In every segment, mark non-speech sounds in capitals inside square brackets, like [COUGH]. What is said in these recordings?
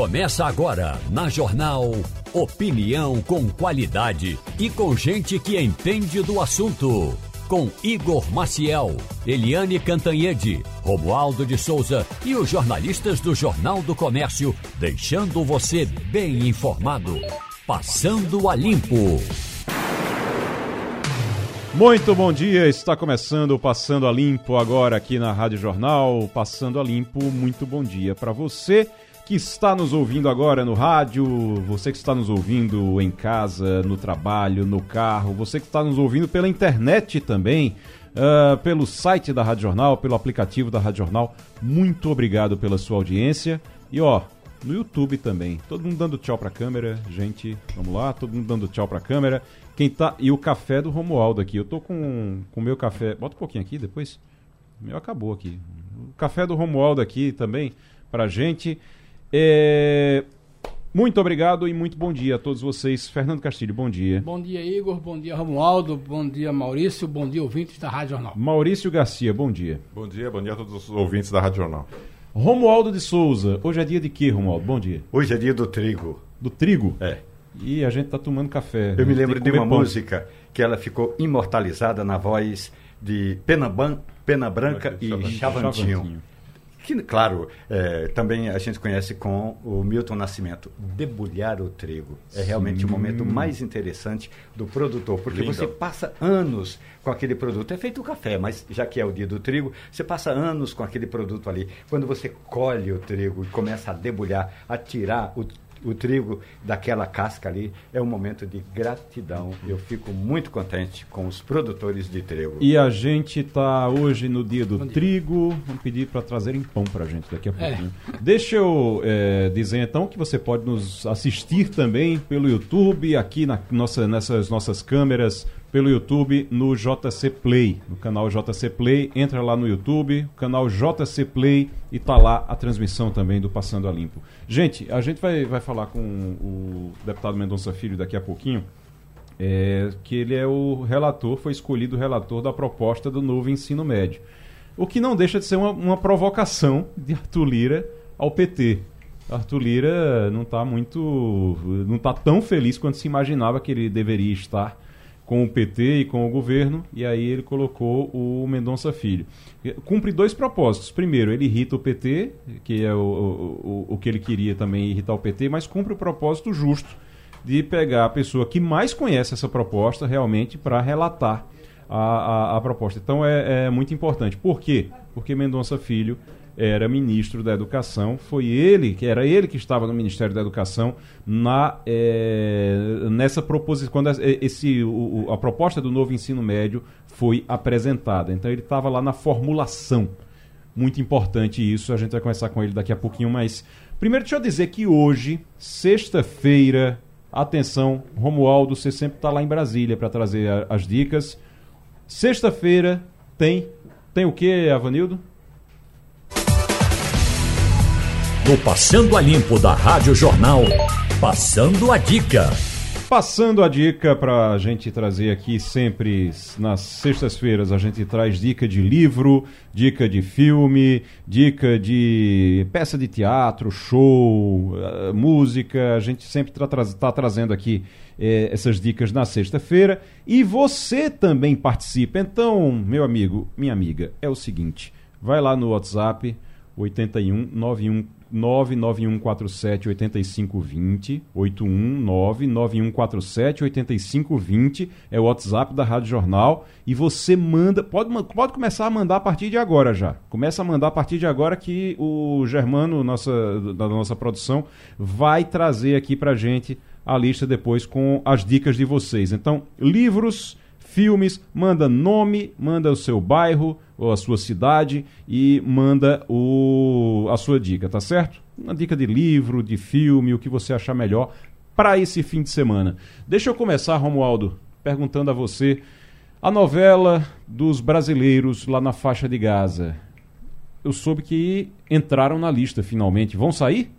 Começa agora na Jornal Opinião com qualidade e com gente que entende do assunto. Com Igor Maciel, Eliane Cantanhede, Romualdo de Souza e os jornalistas do Jornal do Comércio, deixando você bem informado. Passando a Limpo. Muito bom dia, está começando o Passando a Limpo agora aqui na Rádio Jornal. Passando a Limpo, muito bom dia para você que está nos ouvindo agora no rádio, você que está nos ouvindo em casa, no trabalho, no carro, você que está nos ouvindo pela internet também, uh, pelo site da Rádio Jornal, pelo aplicativo da Rádio Jornal. Muito obrigado pela sua audiência. E ó, no YouTube também. Todo mundo dando tchau pra câmera, gente. Vamos lá, todo mundo dando tchau pra câmera. Quem tá e o café do Romualdo aqui. Eu tô com o meu café. Bota um pouquinho aqui depois. O meu acabou aqui. O café do Romualdo aqui também pra gente. É... Muito obrigado e muito bom dia a todos vocês. Fernando Castilho, bom dia. Bom dia, Igor. Bom dia, Romualdo. Bom dia, Maurício. Bom dia, ouvintes da Rádio Jornal. Maurício Garcia, bom dia. Bom dia, bom dia a todos os ouvintes da Rádio Jornal. Romualdo de Souza, hoje é dia de quê, Romualdo? Bom dia. Hoje é dia do trigo. Do trigo? É. E a gente tá tomando café. Eu me lembro de uma pão. música que ela ficou imortalizada na voz de Pena, Ban Pena Branca e Chavantinho. Chavantinho que, claro, é, também a gente conhece com o Milton Nascimento. Debulhar o trigo é realmente Sim. o momento mais interessante do produtor, porque Lindo. você passa anos com aquele produto. É feito o café, mas já que é o dia do trigo, você passa anos com aquele produto ali. Quando você colhe o trigo e começa a debulhar, a tirar o o trigo daquela casca ali, é um momento de gratidão. Eu fico muito contente com os produtores de trigo. E a gente está hoje no dia do trigo. Vamos pedir para trazerem pão para a gente daqui a é. pouquinho. É. Deixa eu é, dizer então que você pode nos assistir também pelo YouTube, aqui na nossa, nessas nossas câmeras pelo YouTube no JC Play, no canal JC Play. Entra lá no YouTube, canal JC Play e tá lá a transmissão também do Passando a Limpo. Gente, a gente vai, vai falar com o deputado Mendonça Filho daqui a pouquinho, é, que ele é o relator, foi escolhido relator da proposta do novo ensino médio. O que não deixa de ser uma, uma provocação de Arthur Lira ao PT. Arthur Lira não está muito. não está tão feliz quanto se imaginava que ele deveria estar com o PT e com o governo, e aí ele colocou o Mendonça Filho. Cumpre dois propósitos. Primeiro, ele irrita o PT, que é o, o, o que ele queria também irritar o PT, mas cumpre o propósito justo de pegar a pessoa que mais conhece essa proposta realmente para relatar a, a, a, proposta. Então é, é muito importante. Por quê? Porque Mendonça Filho era ministro da Educação, foi ele, que era ele que estava no Ministério da Educação na é, nessa proposição quando esse o, a proposta do novo ensino médio foi apresentada. Então ele estava lá na formulação. Muito importante isso, a gente vai conversar com ele daqui a pouquinho, mas primeiro deixa eu dizer que hoje, sexta-feira, atenção, Romualdo, você sempre está lá em Brasília para trazer a, as dicas. Sexta-feira tem tem o que, Avanildo? No Passando a Limpo da Rádio Jornal, passando a dica. Passando a dica para a gente trazer aqui sempre nas sextas-feiras, a gente traz dica de livro, dica de filme, dica de peça de teatro, show, uh, música. A gente sempre está tá trazendo aqui eh, essas dicas na sexta-feira. E você também participa. Então, meu amigo, minha amiga, é o seguinte: vai lá no WhatsApp 81 91 99147 8520, 819 9147 8520 é o WhatsApp da Rádio Jornal e você manda, pode, pode começar a mandar a partir de agora já. Começa a mandar a partir de agora que o Germano, nossa, da nossa produção, vai trazer aqui pra gente a lista depois com as dicas de vocês. Então, livros, filmes, manda nome, manda o seu bairro, ou a sua cidade e manda o, a sua dica, tá certo? Uma dica de livro, de filme, o que você achar melhor para esse fim de semana. Deixa eu começar, Romualdo, perguntando a você a novela dos brasileiros lá na faixa de Gaza. Eu soube que entraram na lista finalmente. Vão sair?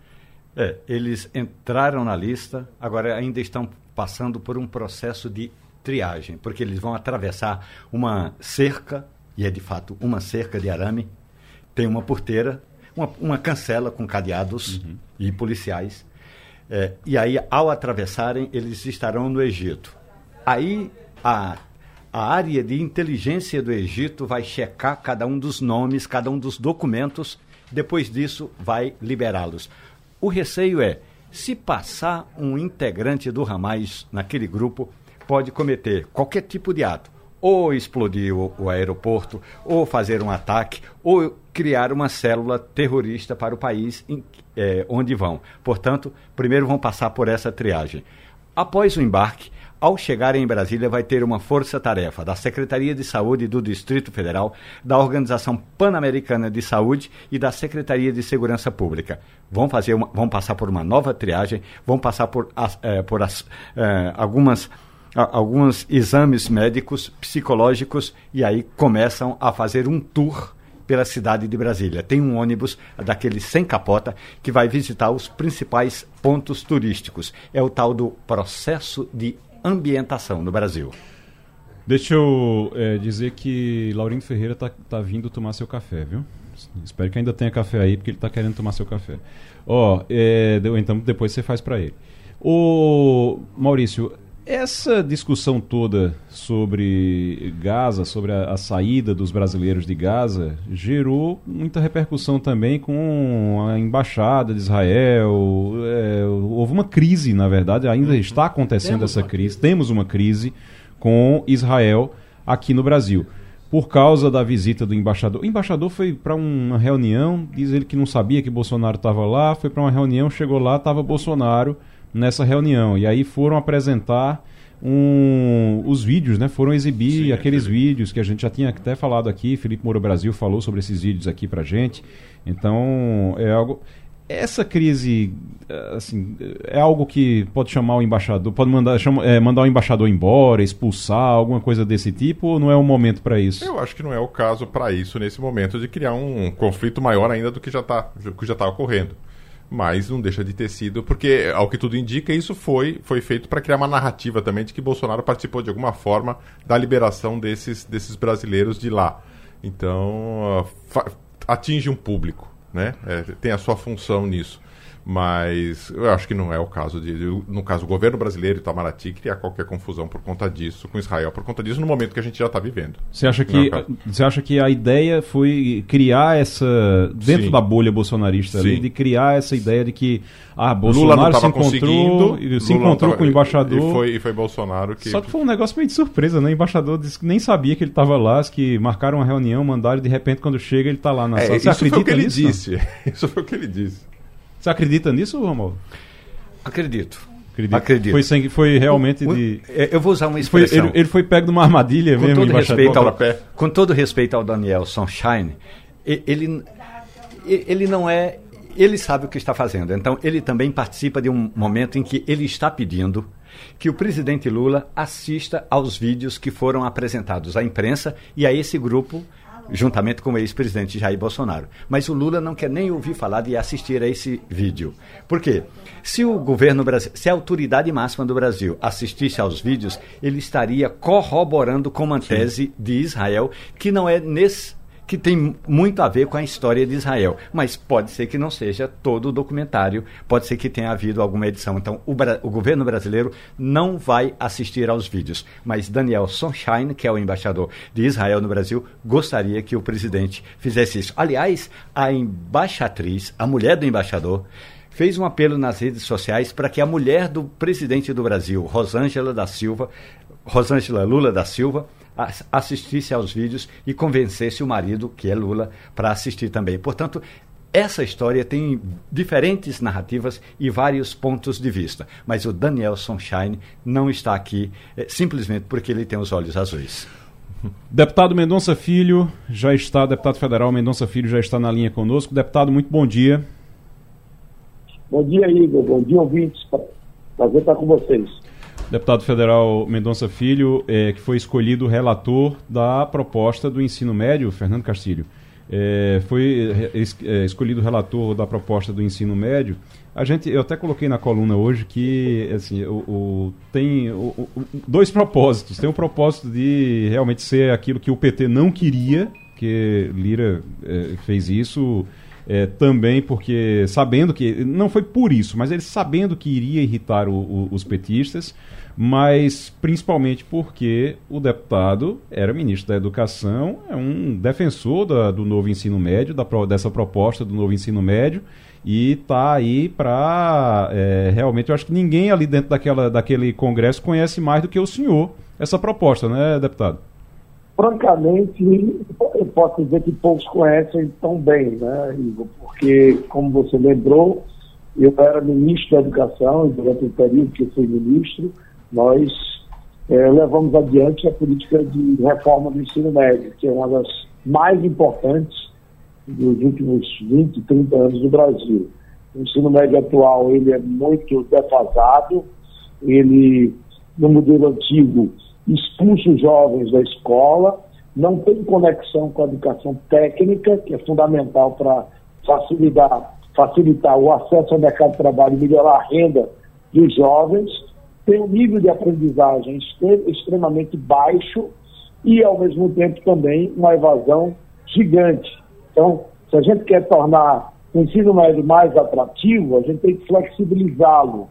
É, eles entraram na lista, agora ainda estão passando por um processo de triagem, porque eles vão atravessar uma cerca e é de fato uma cerca de arame, tem uma porteira, uma, uma cancela com cadeados uhum. e policiais. É, e aí, ao atravessarem, eles estarão no Egito. Aí a, a área de inteligência do Egito vai checar cada um dos nomes, cada um dos documentos. Depois disso, vai liberá-los. O receio é, se passar um integrante do Hamas naquele grupo, pode cometer qualquer tipo de ato ou explodir o, o, aeroporto, ou fazer um ataque, ou criar uma célula terrorista para o país em, é, onde vão. Portanto, primeiro vão passar por essa triagem. Após o embarque, ao chegarem em Brasília, vai ter uma força-tarefa da Secretaria de Saúde do Distrito Federal, da Organização Pan-Americana de Saúde e da Secretaria de Segurança Pública. Vão, fazer uma, vão passar por uma nova triagem, vão passar por, as, é, por as, é, algumas alguns exames médicos, psicológicos, e aí começam a fazer um tour pela cidade de Brasília. Tem um ônibus daquele sem capota que vai visitar os principais pontos turísticos. É o tal do processo de ambientação no Brasil. Deixa eu é, dizer que Laurindo Ferreira está tá vindo tomar seu café, viu? Espero que ainda tenha café aí, porque ele está querendo tomar seu café. Ó, oh, é, então depois você faz para ele. Ô, Maurício, essa discussão toda sobre Gaza, sobre a, a, saída dos brasileiros de Gaza, gerou muita repercussão também com a embaixada de Israel. É, houve uma crise, na verdade, ainda está acontecendo Temos essa crise. Temos uma crise com Israel aqui no Brasil. Por causa da visita do embaixador. O embaixador foi para uma reunião, diz ele que não sabia que Bolsonaro estava lá, foi para uma reunião, chegou lá, estava Bolsonaro nessa reunião. E aí foram apresentar um, os vídeos, né? Foram exibir Sim, aqueles vídeos que a gente já tinha até falado aqui. Felipe Moura Brasil falou sobre esses vídeos aqui pra gente. Então, é algo. Essa crise, assim, é algo que pode chamar o embaixador, pode mandar, chama, é, mandar o embaixador embora, expulsar, alguma coisa desse tipo, ou não é o momento para isso? Eu acho que não é o caso para isso nesse momento de criar um conflito maior ainda do que já está tá ocorrendo mas não deixa de ter sido, porque, ao que tudo indica, isso foi, foi feito para criar uma narrativa também de que Bolsonaro participou de alguma forma da liberação desses, desses brasileiros de lá. Então, uh, atinge um público, né? É, tem a sua função nisso. Mas eu acho que não é o caso de, no caso, o governo brasileiro e Itamaraty criar qualquer confusão por conta disso, com Israel, por conta disso, no momento que a gente já está vivendo. Você acha que é você acha que a ideia foi criar essa dentro Sim. da bolha bolsonarista ali, de criar essa ideia de que ah, Bolsonaro se encontrou, se encontrou tava, com o embaixador. E foi, e foi Bolsonaro que. Só que foi um negócio meio de surpresa, né? O embaixador disse que nem sabia que ele estava lá, que marcaram uma reunião, mandaram e de repente quando chega ele está lá na é, sala. Você isso foi o que ele nisso? disse. [LAUGHS] Isso foi o que ele disse. Você acredita nisso, Romualdo? Acredito. Acredito. Acredito. Foi, sem, foi realmente de. É, eu vou usar uma expressão. Foi, ele, ele, foi pego numa armadilha com mesmo, todo respeito ao, Com todo respeito ao Daniel Sunshine, ele, ele não é. Ele sabe o que está fazendo. Então, ele também participa de um momento em que ele está pedindo que o presidente Lula assista aos vídeos que foram apresentados à imprensa e a esse grupo juntamente com o ex-presidente Jair Bolsonaro. Mas o Lula não quer nem ouvir falar de assistir a esse vídeo. Por quê? Se o governo se a autoridade máxima do Brasil assistisse aos vídeos, ele estaria corroborando com uma tese de Israel que não é nesse que tem muito a ver com a história de Israel. Mas pode ser que não seja todo o documentário, pode ser que tenha havido alguma edição. Então, o, o governo brasileiro não vai assistir aos vídeos. Mas Daniel Sunshine, que é o embaixador de Israel no Brasil, gostaria que o presidente fizesse isso. Aliás, a embaixatriz, a mulher do embaixador, fez um apelo nas redes sociais para que a mulher do presidente do Brasil, Rosângela da Silva, Rosângela Lula da Silva, assistisse aos vídeos e convencesse o marido, que é Lula, para assistir também. Portanto, essa história tem diferentes narrativas e vários pontos de vista, mas o Daniel Sunshine não está aqui é, simplesmente porque ele tem os olhos azuis. Deputado Mendonça Filho já está, deputado federal Mendonça Filho já está na linha conosco. Deputado, muito bom dia. Bom dia, Igor. Bom dia, ouvintes. Prazer estar com vocês deputado federal Mendonça Filho, é, que foi escolhido relator da proposta do ensino médio, Fernando Castilho. É, foi é, é, escolhido relator da proposta do ensino médio. A gente, eu até coloquei na coluna hoje que assim, o, o tem o, o, dois propósitos. Tem o propósito de realmente ser aquilo que o PT não queria, que Lira é, fez isso é, também porque, sabendo que, não foi por isso, mas ele sabendo que iria irritar o, o, os petistas, mas principalmente porque o deputado era ministro da Educação, é um defensor da, do novo ensino médio, da, dessa proposta do novo ensino médio, e está aí para é, realmente, eu acho que ninguém ali dentro daquela, daquele congresso conhece mais do que o senhor essa proposta, né, deputado? Francamente, eu posso dizer que poucos conhecem tão bem, né, Igor? Porque, como você lembrou, eu era ministro da Educação e durante o período que fui ministro, nós é, levamos adiante a política de reforma do ensino médio, que é uma das mais importantes dos últimos 20, 30 anos do Brasil. O ensino médio atual ele é muito defasado, ele, no modelo antigo, expulsa os jovens da escola, não tem conexão com a educação técnica, que é fundamental para facilitar, facilitar o acesso ao mercado de trabalho e melhorar a renda dos jovens, tem um nível de aprendizagem extremamente baixo e, ao mesmo tempo, também uma evasão gigante. Então, se a gente quer tornar o ensino médio mais atrativo, a gente tem que flexibilizá-lo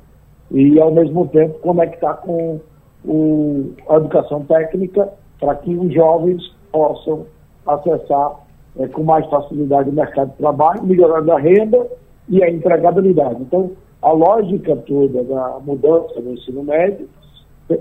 e, ao mesmo tempo, conectar com o, a educação técnica para que os jovens possam acessar é, com mais facilidade o mercado de trabalho, melhorando a renda e a empregabilidade. Então, a lógica toda da mudança no ensino médio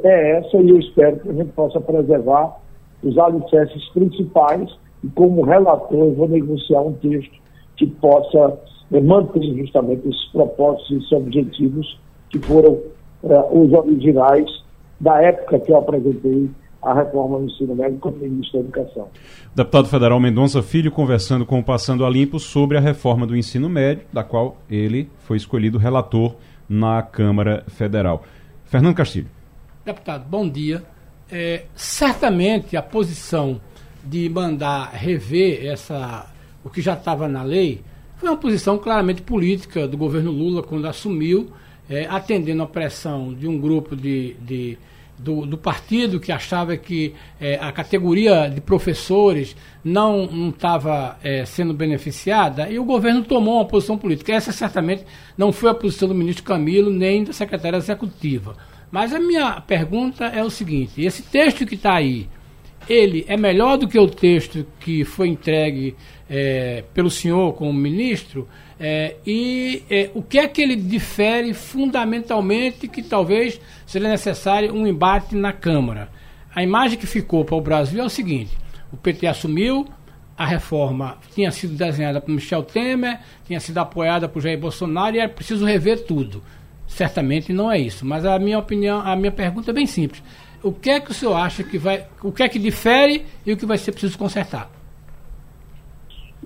é essa e eu espero que a gente possa preservar os alicerces principais e como relator eu vou negociar um texto que possa é, manter justamente esses propósitos e esses objetivos que foram é, os originais da época que eu apresentei a reforma do ensino médio como ministro da Educação. Deputado federal Mendonça Filho conversando com o Passando a Limpo sobre a reforma do ensino médio, da qual ele foi escolhido relator na Câmara Federal. Fernando Castilho. Deputado, bom dia. É, certamente a posição de mandar rever essa, o que já estava na lei foi uma posição claramente política do governo Lula quando assumiu, é, atendendo a pressão de um grupo de, de do, do, partido que achava que é, a categoria de professores não estava é, sendo beneficiada e o governo tomou uma posição política. Essa certamente não foi a posição do ministro Camilo nem da secretária executiva. Mas a minha pergunta é o seguinte: esse texto que está aí, ele é melhor do que o texto que foi entregue é, pelo senhor como ministro? É, e é, o que é que ele difere fundamentalmente que talvez seja necessário um embate na Câmara? A imagem que ficou para o Brasil é o seguinte: o PT assumiu, a reforma tinha sido desenhada por Michel Temer, tinha sido apoiada por Jair Bolsonaro e é preciso rever tudo. Certamente não é isso, mas a minha opinião, a minha pergunta é bem simples. O que é que o senhor acha que vai, o que é que difere e o que vai ser preciso consertar?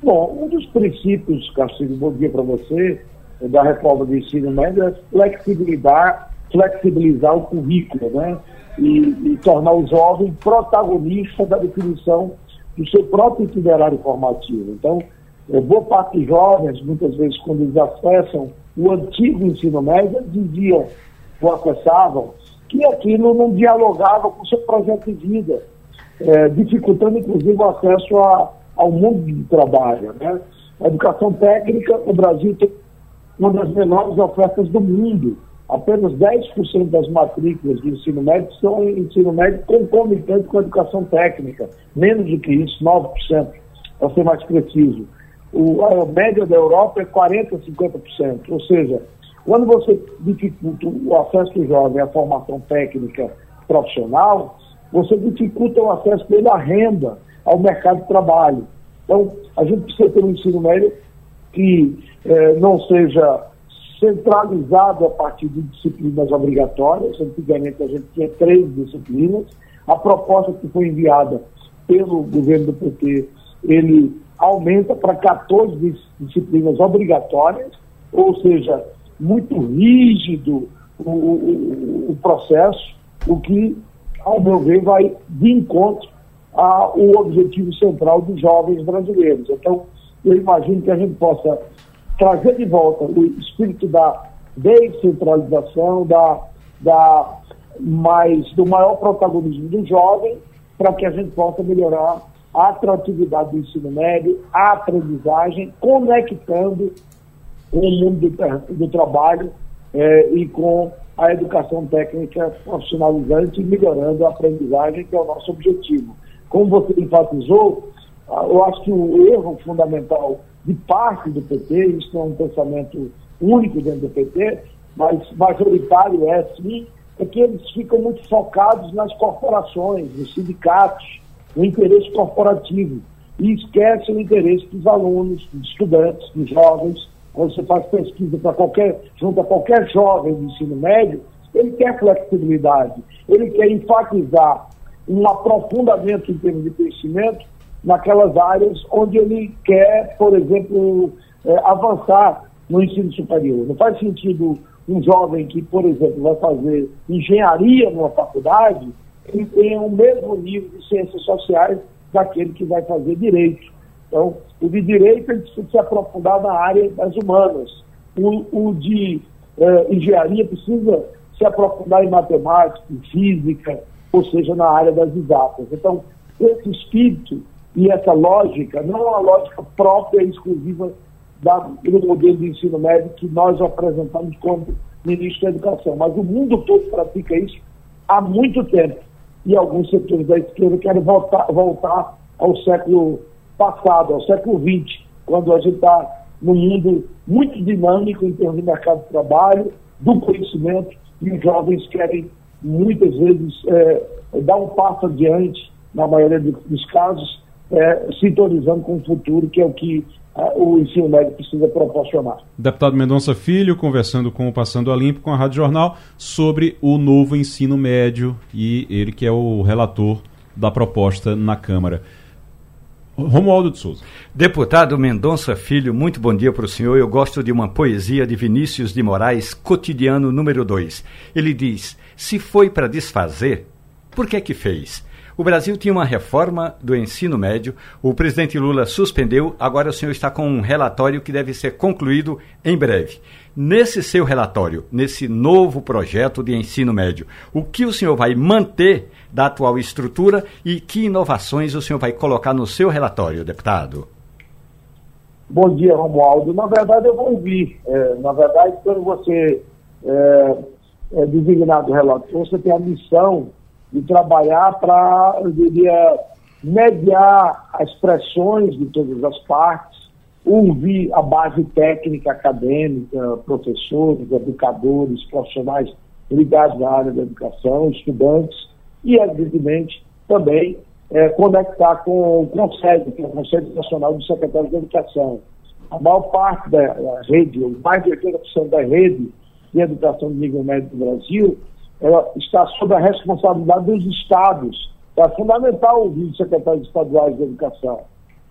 Bom, um dos princípios, Castilho, bom dia para você, da reforma do ensino médio é flexibilizar, flexibilizar o currículo, né? E, e tornar o jovem protagonista da definição do seu próprio itinerário formativo. Então, é, boa parte dos jovens, muitas vezes, quando eles acessam o antigo ensino médio, diziam, ou acessavam, que aquilo não dialogava com o seu projeto de vida, é, dificultando, inclusive, o acesso a ao mundo de trabalho. Né? A educação técnica, o Brasil tem uma das menores ofertas do mundo. Apenas 10% das matrículas de ensino médio são em ensino médio concomitante com a educação técnica. Menos do que isso, 9%, para ser mais preciso. O, a média da Europa é 40%, 50%. Ou seja, quando você dificulta o acesso do jovem à formação técnica profissional, você dificulta o acesso dele à renda ao mercado de trabalho. Então, a gente precisa ter um ensino médio que eh, não seja centralizado a partir de disciplinas obrigatórias. Antigamente a gente tinha três disciplinas. A proposta que foi enviada pelo governo do PT, ele aumenta para 14 disciplinas obrigatórias, ou seja, muito rígido o, o, o processo, o que, ao meu ver, vai de encontro a, o objetivo central dos jovens brasileiros. Então, eu imagino que a gente possa trazer de volta o espírito da descentralização, da, da mais, do maior protagonismo do jovem, para que a gente possa melhorar a atratividade do ensino médio, a aprendizagem, conectando com o mundo do, do trabalho eh, e com a educação técnica profissionalizante melhorando a aprendizagem, que é o nosso objetivo. Como você enfatizou, ah, eu acho que o erro fundamental de parte do PT, isso é um pensamento único dentro do PT, mas majoritário é sim, é que eles ficam muito focados nas corporações, nos sindicatos, no interesse corporativo, e esquecem o interesse dos alunos, dos estudantes, dos jovens. Quando você faz pesquisa para qualquer, junto a qualquer jovem do ensino médio, ele quer flexibilidade, ele quer enfatizar um aprofundamento em termos de conhecimento naquelas áreas onde ele quer, por exemplo, é, avançar no ensino superior. Não faz sentido um jovem que, por exemplo, vai fazer engenharia numa faculdade, ele tenha o mesmo nível de ciências sociais daquele que vai fazer direito. Então, o de direito ele precisa se aprofundar na área das humanas. O, o de uh, engenharia precisa se aprofundar em matemática, em física, ou seja, na área das exatas. Então, esse espírito e essa lógica não é uma lógica própria e exclusiva da, do modelo de ensino médio que nós apresentamos como ministro da Educação, mas o mundo todo pratica isso há muito tempo e alguns setores da esquerda querem voltar, voltar ao século passado, ao século XX, quando a gente está num mundo muito dinâmico em termos de mercado de trabalho, do conhecimento, e os jovens querem muitas vezes é, dar um passo adiante, na maioria dos casos, é, sintonizando com o futuro, que é o que o ensino médio precisa proporcionar. Deputado Mendonça Filho, conversando com o Passando a Limpo, com a Rádio Jornal, sobre o novo ensino médio e ele que é o relator da proposta na Câmara. Romualdo de Souza. Deputado Mendonça Filho, muito bom dia para o senhor. Eu gosto de uma poesia de Vinícius de Moraes, cotidiano número 2. Ele diz: Se foi para desfazer, por que é que fez? O Brasil tinha uma reforma do ensino médio, o presidente Lula suspendeu, agora o senhor está com um relatório que deve ser concluído em breve. Nesse seu relatório, nesse novo projeto de ensino médio, o que o senhor vai manter da atual estrutura e que inovações o senhor vai colocar no seu relatório, deputado? Bom dia, Romualdo. Na verdade, eu vou ouvir. É, na verdade, quando você é, é designado relator, você tem a missão de trabalhar para, eu diria, mediar as pressões de todas as partes, ouvir a base técnica, acadêmica, professores, educadores, profissionais ligados à área da educação, estudantes, e, evidentemente, também é, conectar com o Conselho, que é o Conselho Nacional dos Secretários de Educação. A maior parte da, da rede, mais de 80% da rede de educação de nível médio do Brasil, ela está sob a responsabilidade dos estados. É fundamental ouvir os secretários estaduais de educação.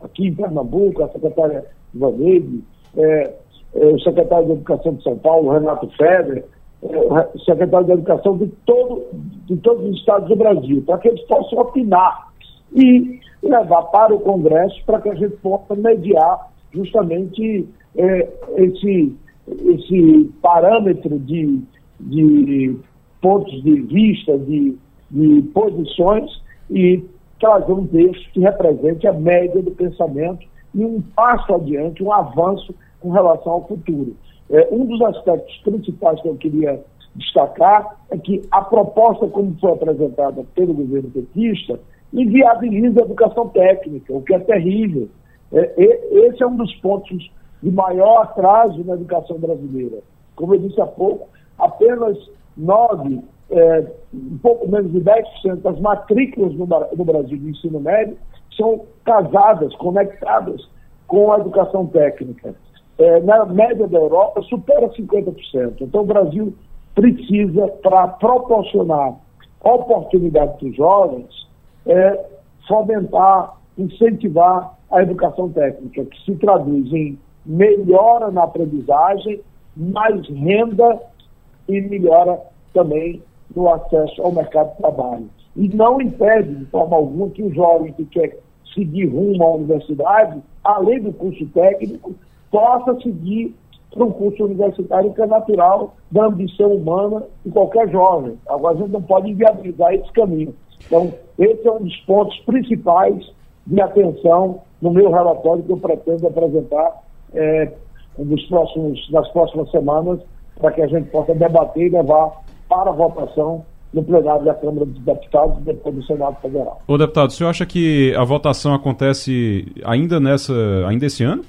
Aqui em Pernambuco, a secretária Ivanede, é, é, o secretário de Educação de São Paulo, Renato Feder, é, o secretário de Educação de, todo, de todos os estados do Brasil, para que eles possam opinar e levar para o Congresso para que a gente possa mediar justamente é, esse, esse parâmetro de, de pontos de vista, de, de posições e trazer um texto que represente a média do pensamento e um passo adiante, um avanço com relação ao futuro. É, um dos aspectos principais que eu queria destacar é que a proposta, como foi apresentada pelo governo petista, inviabiliza a educação técnica, o que é terrível. É, esse é um dos pontos de maior atraso na educação brasileira. Como eu disse há pouco, apenas 9, é, um pouco menos de 10% das matrículas no, no Brasil de ensino médio são casadas, conectadas com a educação técnica. É, na média da Europa, supera 50%. Então, o Brasil precisa, para proporcionar oportunidade para os jovens, é, fomentar, incentivar a educação técnica, que se traduz em melhora na aprendizagem, mais renda e melhora também no acesso ao mercado de trabalho. E não impede, de forma alguma, que o jovem que quer seguir rumo à universidade, além do curso técnico, possa seguir para um curso universitário que é natural da ambição humana de qualquer jovem. Agora, a gente não pode inviabilizar esse caminho. Então, esse é um dos pontos principais de atenção no meu relatório que eu pretendo apresentar é, nos próximos, nas próximas semanas, para que a gente possa debater e levar para a votação no plenário da Câmara dos Deputados e depois do Senado Federal. Ô deputado, o senhor acha que a votação acontece ainda nessa, ainda esse ano?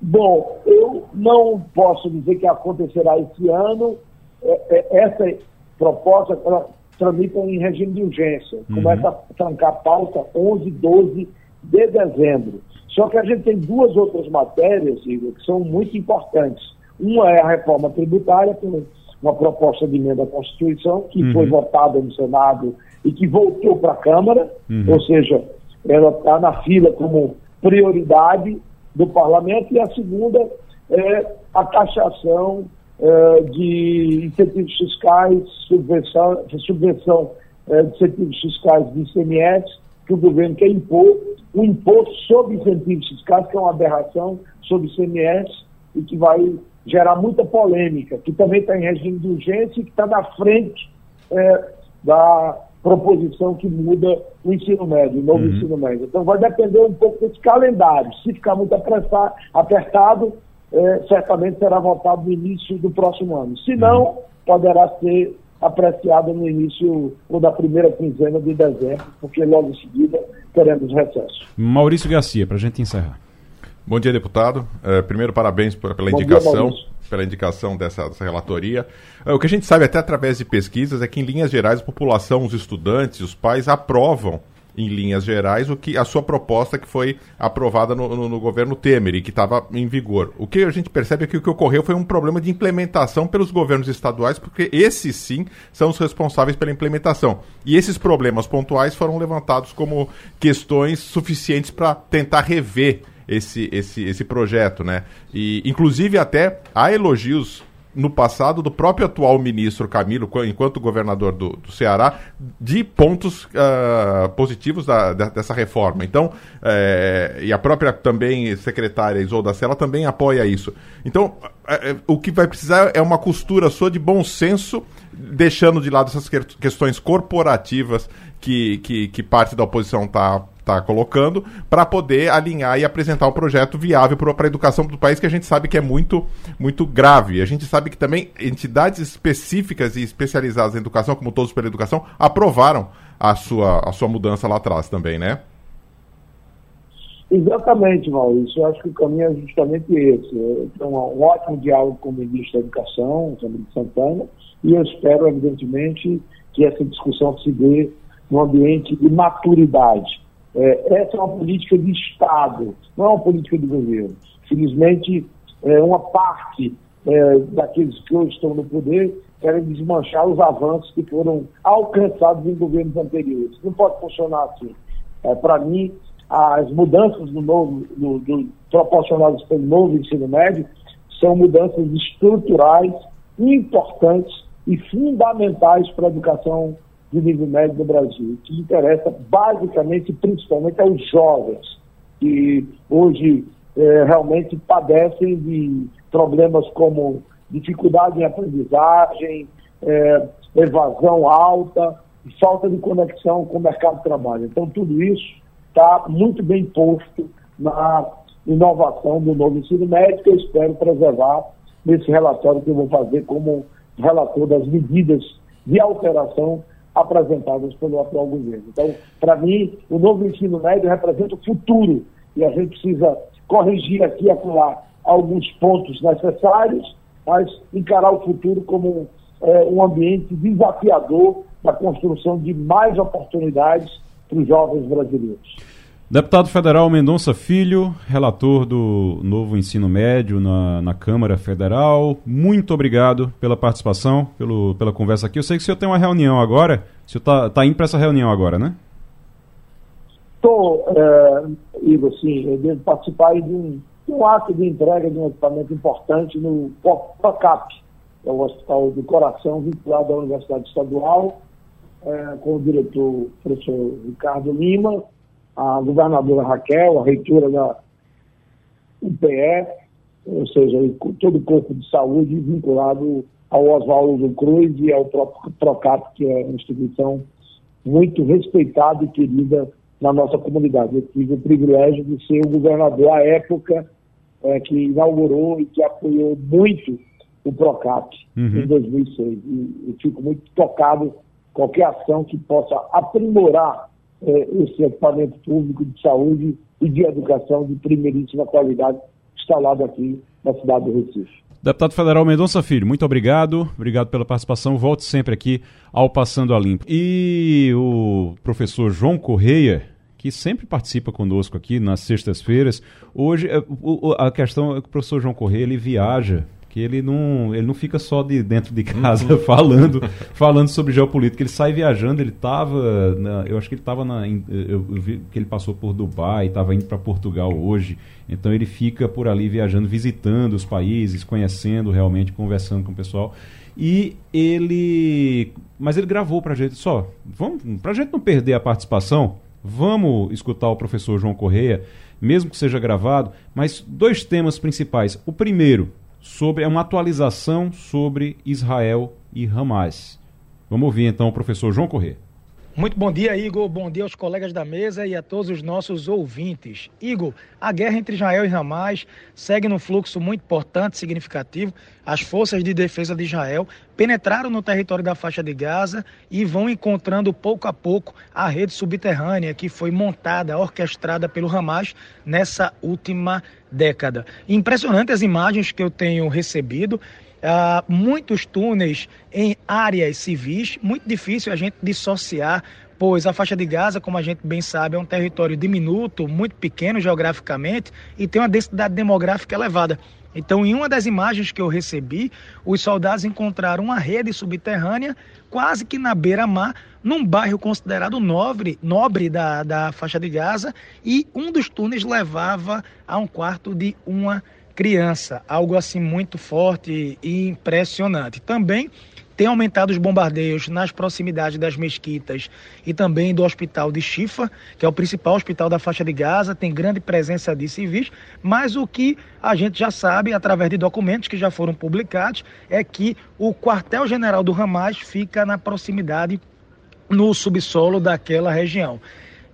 Bom, eu não posso dizer que acontecerá esse ano. É, é, essa proposta ela tramita em regime de urgência. Uhum. Começa a trancar a pauta 11, 12 de dezembro. Só que a gente tem duas outras matérias, Igor, que são muito importantes. Uma é a reforma tributária, uma proposta de emenda à Constituição, que uhum. foi votada no Senado e que voltou para a Câmara, uhum. ou seja, ela está na fila como prioridade do parlamento, e a segunda é a taxação é, de incentivos fiscais, subvenção, subvenção é, de incentivos fiscais de ICMS, que o governo quer impor, um imposto sobre incentivos fiscais, que é uma aberração sobre ICMS e que vai gerar muita polêmica, que também está em regime de urgência e que está na frente é, da proposição que muda o ensino médio, o novo uhum. ensino médio. Então vai depender um pouco desse calendário. Se ficar muito apertado, é, certamente será votado no início do próximo ano. Se não, uhum. poderá ser apreciado no início ou da primeira quinzena de dezembro, porque logo em seguida teremos recesso. Maurício Garcia, para a gente encerrar. Bom dia, deputado. É, primeiro, parabéns pela Bom indicação. Dia, pela indicação dessa, dessa relatoria. É, o que a gente sabe até através de pesquisas é que, em linhas gerais, a população, os estudantes, os pais aprovam em linhas gerais, o que a sua proposta que foi aprovada no, no, no governo Temer e que estava em vigor. O que a gente percebe é que o que ocorreu foi um problema de implementação pelos governos estaduais, porque esses sim são os responsáveis pela implementação. E esses problemas pontuais foram levantados como questões suficientes para tentar rever esse, esse, esse projeto, né? E, inclusive, até há elogios no passado do próprio atual ministro Camilo, enquanto governador do, do Ceará, de pontos uh, positivos da, da, dessa reforma. Então, é, e a própria também secretária Isolda Sela também apoia isso. Então, é, o que vai precisar é uma costura sua de bom senso, deixando de lado essas questões corporativas que, que, que parte da oposição está está colocando, para poder alinhar e apresentar um projeto viável para a educação do país, que a gente sabe que é muito, muito grave. A gente sabe que também entidades específicas e especializadas em educação, como todos pela educação, aprovaram a sua, a sua mudança lá atrás também, né? Exatamente, Maurício. Eu acho que o caminho é justamente esse. Então, um ótimo diálogo com o ministro da Educação, Samir Santana, e eu espero, evidentemente, que essa discussão se dê num ambiente de maturidade. É, essa é uma política de Estado, não é uma política de governo. Felizmente, é, uma parte é, daqueles que hoje estão no poder querem desmanchar os avanços que foram alcançados em governos anteriores. Não pode funcionar assim. É, Para mim, as mudanças do novo, do, do, proporcionadas pelo novo ensino médio são mudanças estruturais importantes e fundamentais para a educação de nível médio do Brasil, que interessa basicamente, principalmente aos jovens, que hoje é, realmente padecem de problemas como dificuldade em aprendizagem, é, evasão alta, falta de conexão com o mercado de trabalho. Então, tudo isso está muito bem posto na inovação do novo ensino médio, que eu espero preservar nesse relatório que eu vou fazer como relator das medidas de alteração apresentadas pelo atual governo. Então, para mim, o novo ensino médio representa o futuro e a gente precisa corrigir aqui e acolá alguns pontos necessários, mas encarar o futuro como é, um ambiente desafiador da construção de mais oportunidades para os jovens brasileiros. Deputado Federal Mendonça Filho, relator do novo ensino médio na, na Câmara Federal, muito obrigado pela participação, pelo, pela conversa aqui. Eu sei que o senhor tem uma reunião agora, o senhor está tá indo para essa reunião agora, né? Estou, é, Igor, sim, eu devo participar de um, de um ato de entrega de um equipamento importante no POCAP, que é o Hospital do Coração, vinculado à Universidade Estadual, é, com o diretor professor Ricardo Lima, a governadora Raquel, a reitora da UPE, ou seja, todo o corpo de saúde vinculado ao Oswaldo Cruz e ao próprio Procap, que é uma instituição muito respeitada e querida na nossa comunidade. Eu tive o privilégio de ser o governador à época é, que inaugurou e que apoiou muito o PROCAP uhum. em 2006. E eu fico muito tocado qualquer ação que possa aprimorar é, esse equipamento público de saúde e de educação de primeiríssima qualidade instalado aqui na cidade do Recife. Deputado Federal Mendonça Filho, muito obrigado. Obrigado pela participação. Volte sempre aqui ao Passando a Limpo. E o professor João Correia, que sempre participa conosco aqui nas sextas-feiras. Hoje, é, a questão é que o professor João Correia, ele viaja que ele não, ele não fica só de dentro de casa uhum. [LAUGHS] falando, falando sobre geopolítica. Ele sai viajando, ele estava, eu acho que ele estava na, eu, eu, vi que ele passou por Dubai, estava indo para Portugal hoje. Então ele fica por ali viajando, visitando os países, conhecendo realmente, conversando com o pessoal. E ele, mas ele gravou para a gente só, vamos, para a gente não perder a participação, vamos escutar o professor João Correia, mesmo que seja gravado, mas dois temas principais. O primeiro sobre é uma atualização sobre Israel e Hamas. Vamos ouvir então o professor João Corrêa. Muito bom dia, Igor. Bom dia aos colegas da mesa e a todos os nossos ouvintes. Igor, a guerra entre Israel e Hamas segue num fluxo muito importante, significativo. As forças de defesa de Israel penetraram no território da faixa de Gaza e vão encontrando pouco a pouco a rede subterrânea que foi montada, orquestrada pelo Hamas nessa última década. Impressionante as imagens que eu tenho recebido Uh, muitos túneis em áreas civis, muito difícil a gente dissociar, pois a faixa de Gaza, como a gente bem sabe, é um território diminuto, muito pequeno geograficamente e tem uma densidade demográfica elevada. Então, em uma das imagens que eu recebi, os soldados encontraram uma rede subterrânea quase que na beira-mar, num bairro considerado nobre, nobre da, da faixa de Gaza, e um dos túneis levava a um quarto de uma criança, algo assim muito forte e impressionante. Também tem aumentado os bombardeios nas proximidades das mesquitas e também do hospital de Chifa, que é o principal hospital da faixa de Gaza, tem grande presença de civis, mas o que a gente já sabe, através de documentos que já foram publicados, é que o quartel-general do Hamas fica na proximidade no subsolo daquela região.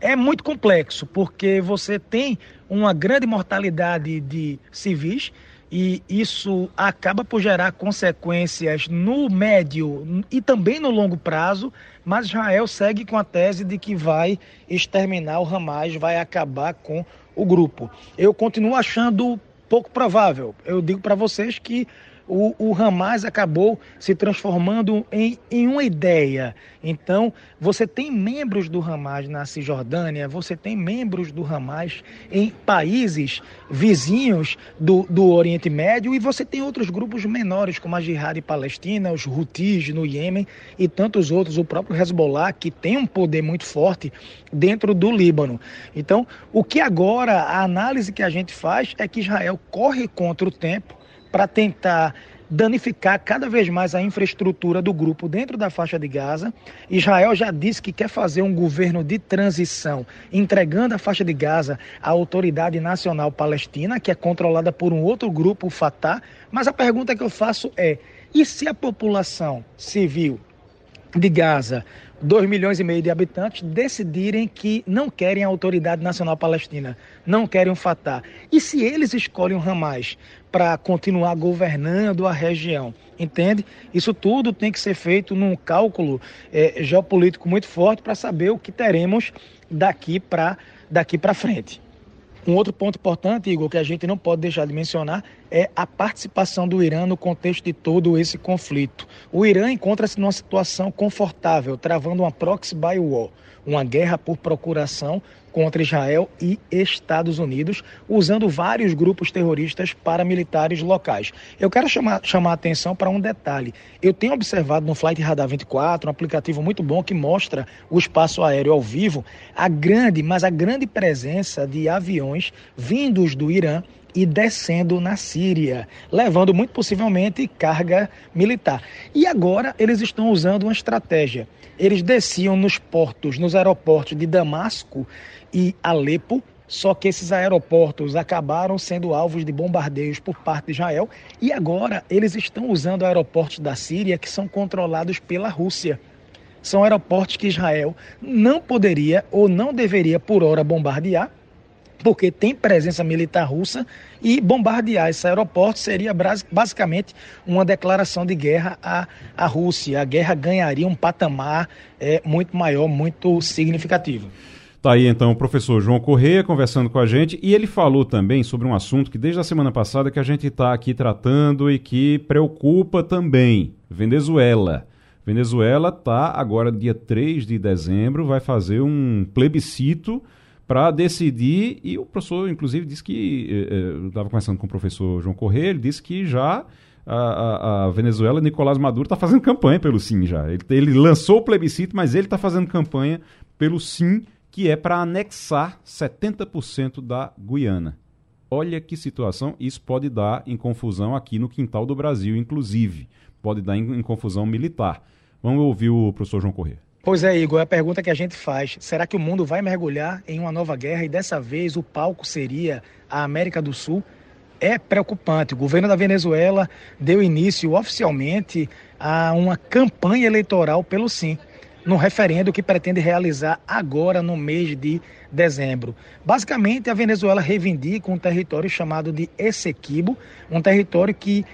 É muito complexo, porque você tem uma grande mortalidade de civis e isso acaba por gerar consequências no médio e também no longo prazo, mas Israel segue com a tese de que vai exterminar o Hamas, vai acabar com o grupo. Eu continuo achando pouco provável. Eu digo para vocês que o, o Hamas acabou se transformando em, em uma ideia. Então, você tem membros do Hamas na Cisjordânia, você tem membros do Hamas em países vizinhos do, do Oriente Médio e você tem outros grupos menores, como a Jihad Palestina, os Houthis no Iêmen e tantos outros, o próprio Hezbollah, que tem um poder muito forte dentro do Líbano. Então, o que agora, a análise que a gente faz é que Israel corre contra o tempo para tentar danificar cada vez mais a infraestrutura do grupo dentro da faixa de Gaza. Israel já disse que quer fazer um governo de transição, entregando a faixa de Gaza à Autoridade Nacional Palestina, que é controlada por um outro grupo, o Fatah. Mas a pergunta que eu faço é: e se a população civil de Gaza 2 milhões e meio de habitantes decidirem que não querem a Autoridade Nacional Palestina, não querem o Fatah. E se eles escolhem o Hamas para continuar governando a região? Entende? Isso tudo tem que ser feito num cálculo é, geopolítico muito forte para saber o que teremos daqui para daqui frente. Um outro ponto importante, Igor, que a gente não pode deixar de mencionar é a participação do Irã no contexto de todo esse conflito. O Irã encontra-se numa situação confortável, travando uma proxy by war, uma guerra por procuração contra Israel e Estados Unidos, usando vários grupos terroristas paramilitares locais. Eu quero chamar, chamar a atenção para um detalhe. Eu tenho observado no Flight Radar 24, um aplicativo muito bom que mostra o espaço aéreo ao vivo, a grande, mas a grande presença de aviões vindos do Irã e descendo na Síria, levando muito possivelmente carga militar. E agora eles estão usando uma estratégia. Eles desciam nos portos, nos aeroportos de Damasco e Alepo, só que esses aeroportos acabaram sendo alvos de bombardeios por parte de Israel e agora eles estão usando aeroportos da Síria que são controlados pela Rússia. são aeroportos que Israel não poderia ou não deveria por hora bombardear, porque tem presença militar russa e bombardear esse aeroporto seria basicamente uma declaração de guerra à, à Rússia. A guerra ganharia um patamar é, muito maior, muito significativo. Tá aí então o professor João Correia conversando com a gente e ele falou também sobre um assunto que desde a semana passada que a gente está aqui tratando e que preocupa também, Venezuela. Venezuela está agora dia 3 de dezembro, vai fazer um plebiscito para decidir, e o professor, inclusive, disse que, eh, eh, eu estava conversando com o professor João Correia, ele disse que já a, a, a Venezuela, Nicolás Maduro, está fazendo campanha pelo sim já. Ele, ele lançou o plebiscito, mas ele está fazendo campanha pelo sim, que é para anexar 70% da Guiana. Olha que situação, isso pode dar em confusão aqui no quintal do Brasil, inclusive. Pode dar em, em confusão militar. Vamos ouvir o professor João Corrêa. Pois é, Igor, é a pergunta que a gente faz. Será que o mundo vai mergulhar em uma nova guerra e dessa vez o palco seria a América do Sul? É preocupante. O governo da Venezuela deu início oficialmente a uma campanha eleitoral pelo sim, no referendo que pretende realizar agora no mês de dezembro. Basicamente, a Venezuela reivindica um território chamado de Essequibo, um território que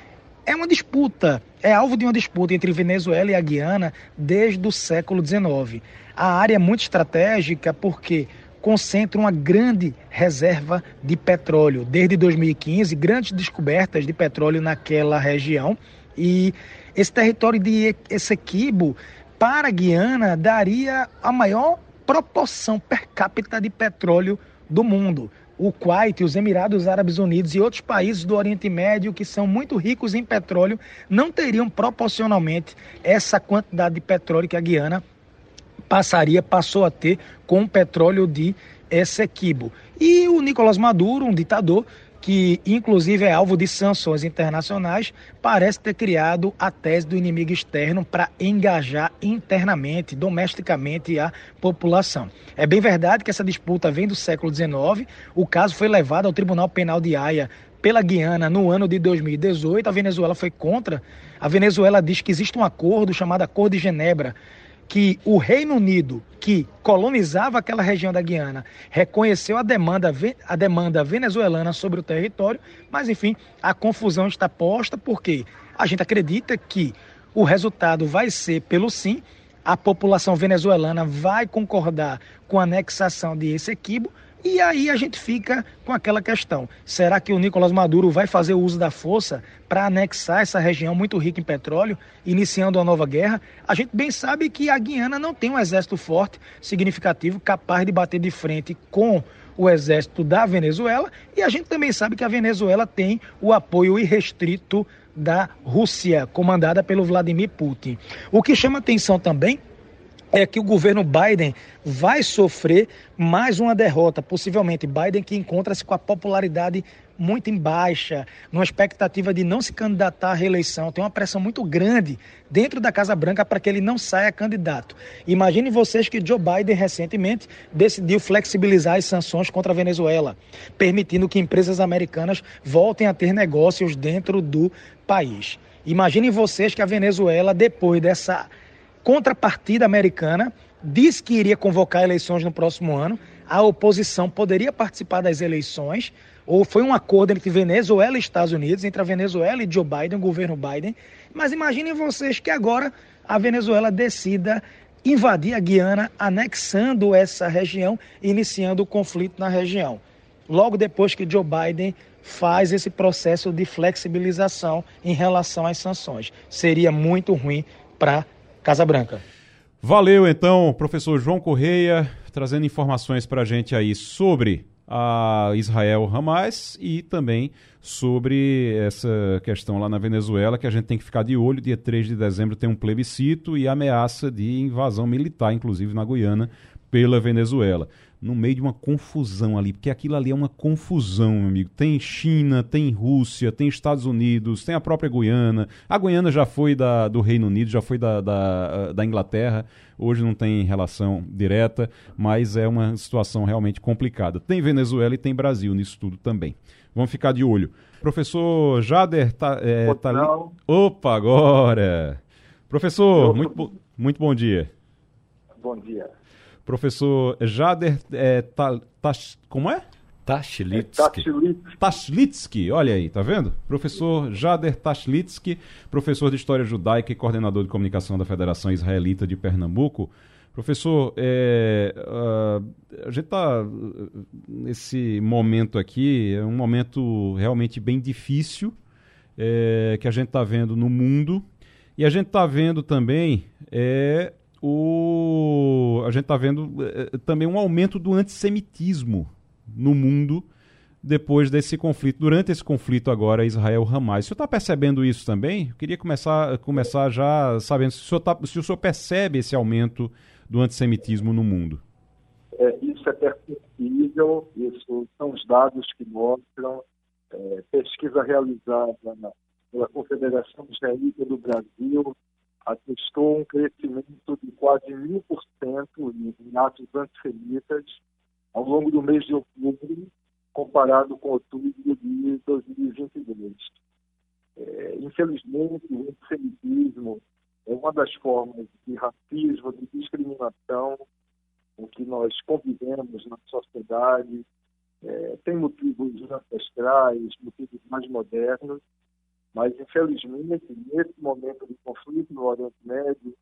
é uma disputa, é alvo de uma disputa entre Venezuela e a Guiana desde o século XIX. A área é muito estratégica porque concentra uma grande reserva de petróleo. Desde 2015, grandes descobertas de petróleo naquela região. E esse território de Essequibo, para a Guiana, daria a maior proporção per capita de petróleo do mundo o Kuwait, os Emirados Árabes Unidos e outros países do Oriente Médio que são muito ricos em petróleo não teriam proporcionalmente essa quantidade de petróleo que a Guiana passaria, passou a ter com o petróleo de Essequibo. E o Nicolás Maduro, um ditador, que inclusive é alvo de sanções internacionais, parece ter criado a tese do inimigo externo para engajar internamente, domesticamente a população. É bem verdade que essa disputa vem do século XIX, o caso foi levado ao Tribunal Penal de Haia pela Guiana no ano de 2018, a Venezuela foi contra. A Venezuela diz que existe um acordo chamado Acordo de Genebra, que o Reino Unido, que colonizava aquela região da Guiana, reconheceu a demanda, a demanda venezuelana sobre o território, mas enfim, a confusão está posta porque a gente acredita que o resultado vai ser pelo sim, a população venezuelana vai concordar com a anexação de Essequibo, e aí a gente fica com aquela questão: será que o Nicolás Maduro vai fazer uso da força para anexar essa região muito rica em petróleo, iniciando uma nova guerra? A gente bem sabe que a Guiana não tem um exército forte, significativo, capaz de bater de frente com o exército da Venezuela, e a gente também sabe que a Venezuela tem o apoio irrestrito da Rússia, comandada pelo Vladimir Putin. O que chama atenção também é que o governo Biden vai sofrer mais uma derrota, possivelmente Biden que encontra-se com a popularidade muito em baixa, numa expectativa de não se candidatar à reeleição, tem uma pressão muito grande dentro da Casa Branca para que ele não saia candidato. Imagine vocês que Joe Biden recentemente decidiu flexibilizar as sanções contra a Venezuela, permitindo que empresas americanas voltem a ter negócios dentro do país. Imaginem vocês que a Venezuela, depois dessa contrapartida americana disse que iria convocar eleições no próximo ano. A oposição poderia participar das eleições, ou foi um acordo entre Venezuela e Estados Unidos, entre a Venezuela e Joe Biden, o governo Biden. Mas imaginem vocês que agora a Venezuela decida invadir a Guiana, anexando essa região, iniciando o conflito na região. Logo depois que Joe Biden faz esse processo de flexibilização em relação às sanções. Seria muito ruim para Casa Branca. Valeu então, professor João Correia, trazendo informações para a gente aí sobre a Israel Hamas e também sobre essa questão lá na Venezuela, que a gente tem que ficar de olho. Dia 3 de dezembro tem um plebiscito e ameaça de invasão militar, inclusive na Guiana, pela Venezuela no meio de uma confusão ali, porque aquilo ali é uma confusão, meu amigo. Tem China, tem Rússia, tem Estados Unidos, tem a própria Guiana. A Guiana já foi da, do Reino Unido, já foi da, da, da Inglaterra, hoje não tem relação direta, mas é uma situação realmente complicada. Tem Venezuela e tem Brasil nisso tudo também. Vamos ficar de olho. Professor Jader, tá, é, tá ali? Opa, agora! Professor, muito, muito bom dia. Bom dia. Professor Jader, é, ta, ta, como é? Tashlitsky. Tashlitsky, olha aí, tá vendo? Professor Jader Tashlitsky, professor de História Judaica e coordenador de comunicação da Federação Israelita de Pernambuco. Professor, é, uh, a gente está nesse momento aqui, é um momento realmente bem difícil é, que a gente está vendo no mundo e a gente está vendo também é, o, a gente está vendo é, também um aumento do antissemitismo no mundo depois desse conflito, durante esse conflito agora Israel-Hamas. O senhor está percebendo isso também? Eu queria começar, começar já sabendo se o, senhor tá, se o senhor percebe esse aumento do antissemitismo no mundo. É, isso é perceptível, isso são os dados que mostram, é, pesquisa realizada na, pela Confederação Israelita do Brasil atestou um crescimento de quase mil por cento em atos antissemitas ao longo do mês de outubro, comparado com outubro de 2022. É, infelizmente, o antissemitismo é uma das formas de racismo, de discriminação com que nós convivemos na sociedade. É, tem motivos ancestrais, motivos mais modernos, mas, infelizmente, nesse momento de conflito no Oriente Médio,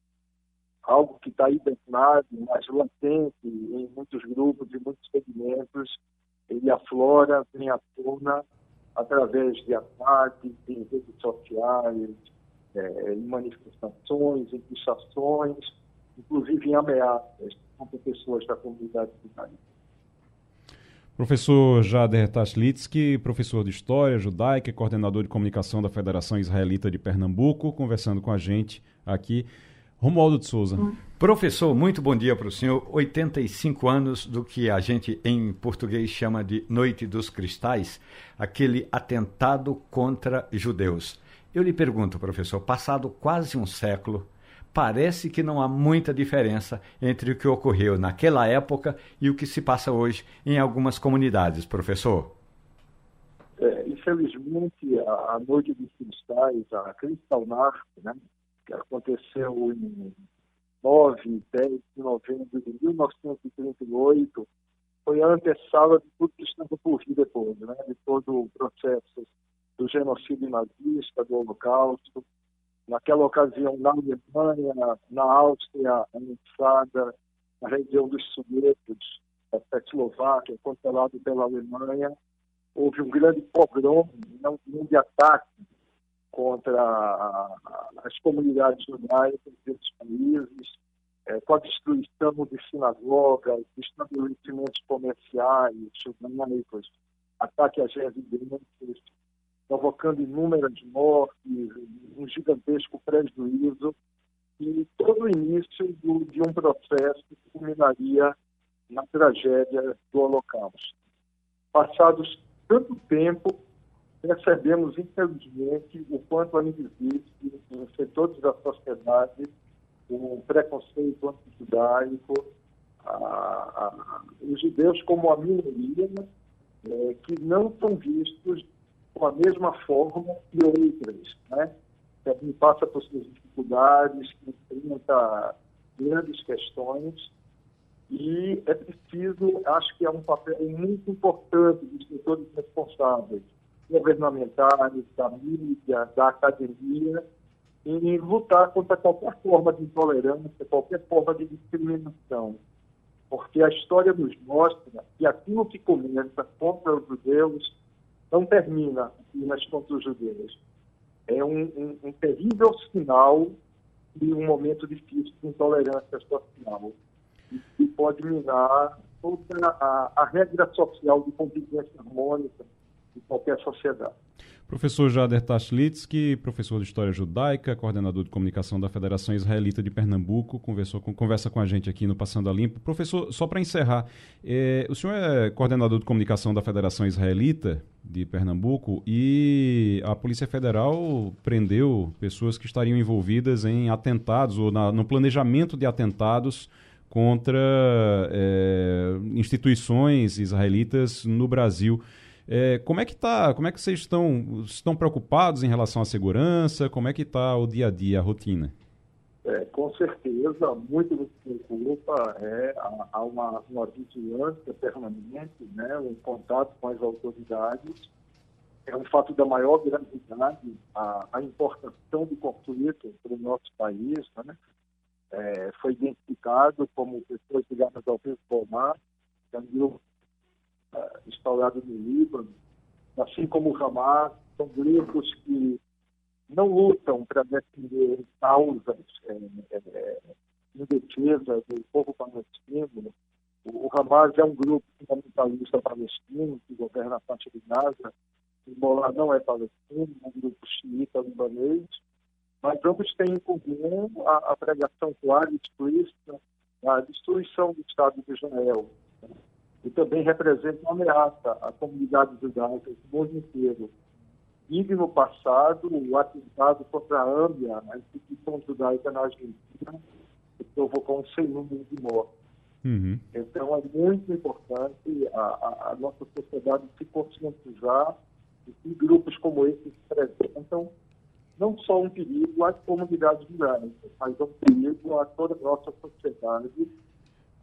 algo que está hibernado, mas latente em muitos grupos e muitos segmentos, ele aflora, vem à tona através de ataques em redes sociais, é, em manifestações, em inclusive em ameaças contra pessoas da comunidade judaica. Professor Jader Tashlitsky, professor de História Judaica e coordenador de comunicação da Federação Israelita de Pernambuco, conversando com a gente aqui. Romualdo de Souza. Professor, muito bom dia para o senhor. 85 anos do que a gente em português chama de Noite dos Cristais, aquele atentado contra judeus. Eu lhe pergunto, professor, passado quase um século, parece que não há muita diferença entre o que ocorreu naquela época e o que se passa hoje em algumas comunidades, professor. É, infelizmente, a, Noite dos Cristais, a Kristallnacht, né, que aconteceu em 9 10 de novembro de 1938, foi a antessala de tudo que estava por vir depois, né? de todo o processo do genocídio nazista, do Holocausto. Naquela ocasião, na Alemanha, na Áustria, ameaçada, na região dos Sudetos, da Tchecoslováquia, controlado pela Alemanha, houve um grande pogrom, um grande ataque contra as comunidades judaicas desses países, é, com a destruição de sinagogas, de estabelecimentos comerciais judaicos, ataque às residências, provocando inúmeras mortes, um gigantesco prejuízo e todo o início do, de um processo que culminaria na tragédia do Holocausto. Passados tanto tempo, percebemos, infelizmente, o quanto ainda existe em setores da sociedade o preconceito antijudaico, os judeus como a minoria é, que não são vistos com a mesma forma que outras, né? Que passa por suas dificuldades, que enfrenta grandes questões e é preciso, acho que é um papel muito importante dos setores responsáveis governamentais, da mídia, da academia, em lutar contra qualquer forma de intolerância, qualquer forma de discriminação. Porque a história nos mostra que aquilo que começa contra os judeus não termina apenas contra judeus. É um, um, um terrível sinal de um momento difícil de intolerância social que pode minar toda a, a regra social de convivência harmônica de qualquer sociedade. Professor Jader Tashlitsky, professor de História Judaica, coordenador de comunicação da Federação Israelita de Pernambuco, conversou com, conversa com a gente aqui no Passando a Limpo. Professor, só para encerrar, é, o senhor é coordenador de comunicação da Federação Israelita de Pernambuco e a Polícia Federal prendeu pessoas que estariam envolvidas em atentados ou na, no planejamento de atentados contra é, instituições israelitas no Brasil. É, como é que tá? Como é que vocês estão, estão preocupados em relação à segurança? Como é que está o dia a dia, a rotina? É, com certeza, muito que preocupa é há uma, uma vigilância permanente, né, um contato com as autoridades. É um fato da maior gravidade a, a importação de conflito para o nosso país. Né? É, foi identificado como pessoas ligadas ao Hezbollah, é um instaurado no Líbano, assim como o Hamas, são grupos que não lutam para defender causas é, é, em defesa do povo palestino. O, Hamas é um grupo fundamentalista palestino que governa a faixa de Gaza. Hezbollah não é palestino, é um grupo xiita libanês, mas ambos têm em comum a, a pregação clara e explícita da destruição do Estado de Israel. E também representa uma ameaça à comunidade judaica do mundo inteiro vive no passado o atentado contra a AMBIA, a instituição judaica na Argentina, que provocou um sem número de mortes. Uhum. Então, é muito importante a, a, a, nossa sociedade se conscientizar de que grupos como esse representam não só um perigo às comunidades rurais, mas um perigo a toda a nossa sociedade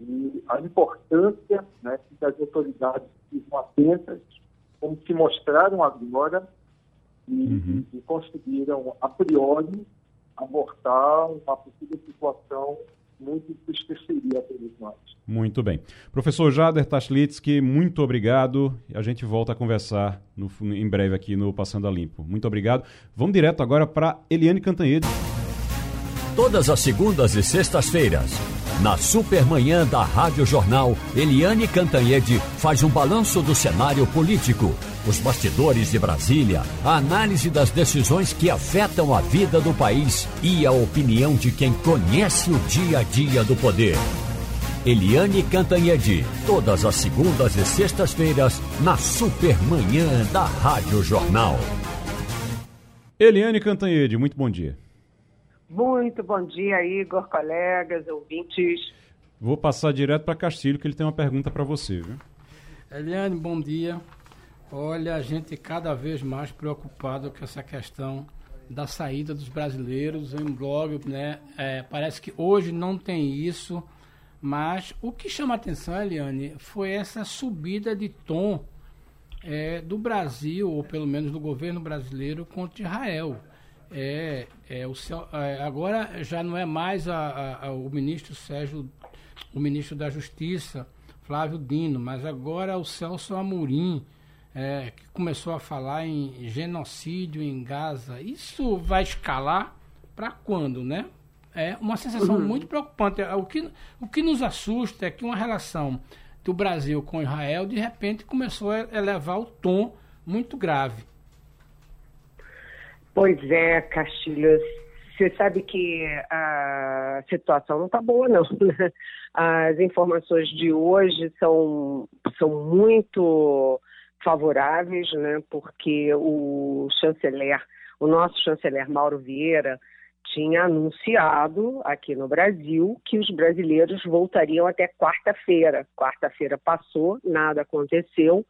e a importância né, que as autoridades estejam atentas, como se mostraram agora, e, uhum. e conseguiram, a priori, abortar uma possível situação muito entristeceria a todos nós. Muito bem. Professor Jader Tashlitsky, muito obrigado. A gente volta a conversar no, em breve aqui no Passando a Limpo. Muito obrigado. Vamos direto agora para Eliane Cantanhede. Todas as segundas e sextas-feiras, na Supermanhã da Rádio Jornal, Eliane Cantanhede faz um balanço do cenário político, os bastidores de Brasília, a análise das decisões que afetam a vida do país e a opinião de quem conhece o dia a dia do poder. Eliane Cantanhede, todas as segundas e sextas-feiras, na Supermanhã da Rádio Jornal. Eliane Cantanhede, muito bom dia. Muito bom dia, Igor, colegas, ouvintes. Vou passar direto para Castilho, que ele tem uma pergunta para você, viu? Eliane, bom dia. Olha, a gente cada vez mais preocupado com essa questão da saída dos brasileiros em blog, né? É, parece que hoje não tem isso, mas o que chama a atenção, Eliane, foi essa subida de tom é, do Brasil, ou pelo menos do governo brasileiro, contra Israel. É, é, o, é, agora já não é mais a, a, o ministro Sérgio, o ministro da Justiça, Flávio Dino, mas agora é o Celso Amorim, é, que começou a falar em genocídio em Gaza. Isso vai escalar para quando, né? É uma sensação uhum. muito preocupante. É, o que, o que nos assusta é que uma relação do Brasil com Israel, de repente, começou a elevar o tom muito grave. Pois é, Castilhos. Você sabe que a situação não está boa, não. [LAUGHS] Né? As informações de hoje são, são muito favoráveis, né? porque o chanceler, o nosso chanceler Mauro Vieira, tinha anunciado aqui no Brasil que os brasileiros voltariam até quarta-feira. Quarta-feira passou, nada aconteceu.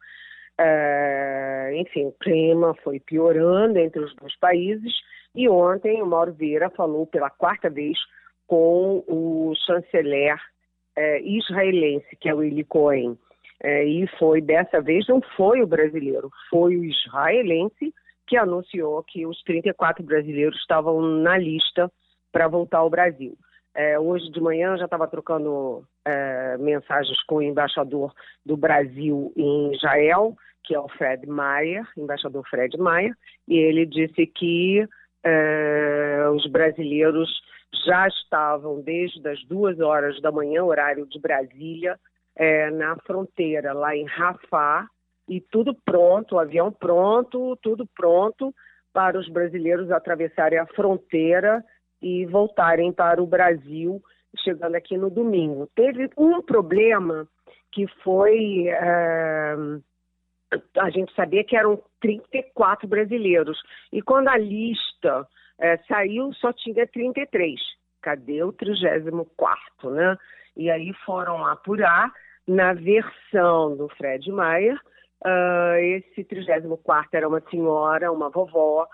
É, enfim, o clima foi piorando entre os dois países e ontem o Mauro Vieira falou pela quarta vez com o chanceler é, israelense, que é o Eli Cohen. É, e foi, dessa vez, não foi o brasileiro, foi o israelense que anunciou que os 34 brasileiros estavam na lista para voltar ao Brasil. É, hoje de manhã já estava trocando é, mensagens com o embaixador do Brasil em Israel, que é o Fred Maia, embaixador Fred Maia, e ele disse que é, os brasileiros já estavam desde as duas horas da manhã, horário de Brasília, é, na fronteira, lá em Rafah, e tudo pronto, o avião pronto, tudo pronto para os brasileiros atravessarem a fronteira e voltarem para o Brasil, chegando aqui no domingo. Teve um problema que foi. É, a gente sabia que eram 34 brasileiros. E quando a lista é, saiu, só tinha 33. Cadê o 34, né? E aí foram apurar na versão do Fred Maia. Uh, esse 34 era uma senhora, uma vovó,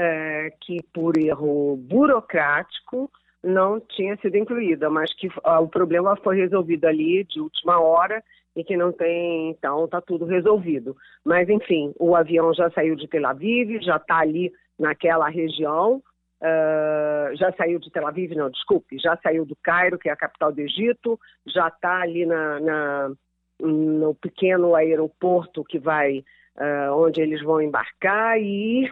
é, que por erro burocrático não tinha sido incluída, mas que uh, o problema foi resolvido ali de última hora e que não tem, então está tudo resolvido. Mas enfim, o avião já saiu de Tel Aviv, já está ali naquela região, uh, já saiu de Tel Aviv, não, desculpe, já saiu do Cairo, que é a capital do Egito, já está ali na, na, no pequeno aeroporto que vai, uh, onde eles vão embarcar e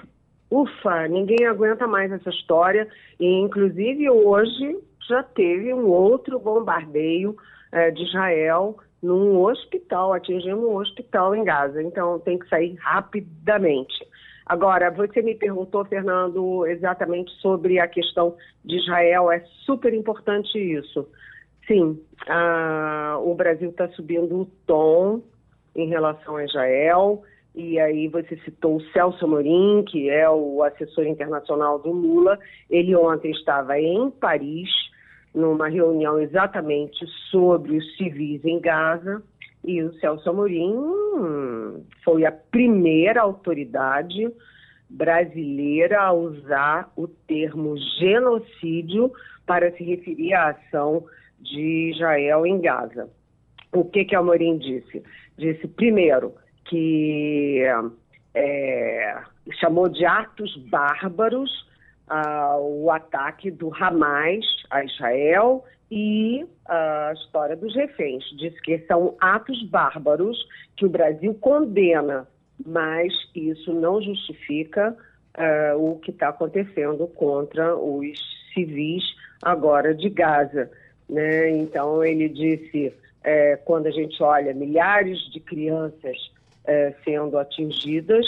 ufa, ninguém aguenta mais essa história. E, inclusive, hoje já teve um outro bombardeio é, de Israel num hospital, atingindo um hospital em Gaza. Então, tem que sair rapidamente. Agora, você me perguntou, Fernando, exatamente sobre a questão de Israel. É super importante isso. Sim, o Brasil está subindo o tom em relação a Israel. E aí você citou o Celso Amorim, que é o assessor internacional do Lula. Ele ontem estava em Paris, numa reunião exatamente sobre os civis em Gaza. E o Celso Amorim foi a primeira autoridade brasileira a usar o termo genocídio para se referir à ação de Israel em Gaza. O que que Amorim disse? Disse, primeiro, que é, chamou de atos bárbaros uh, o ataque do Hamas a Israel e a história dos reféns. Diz que são atos bárbaros que o Brasil condena, mas isso não justifica uh, o que está acontecendo contra os civis agora de Gaza. Né? Então ele disse, é, quando a gente olha milhares de crianças é, sendo atingidas,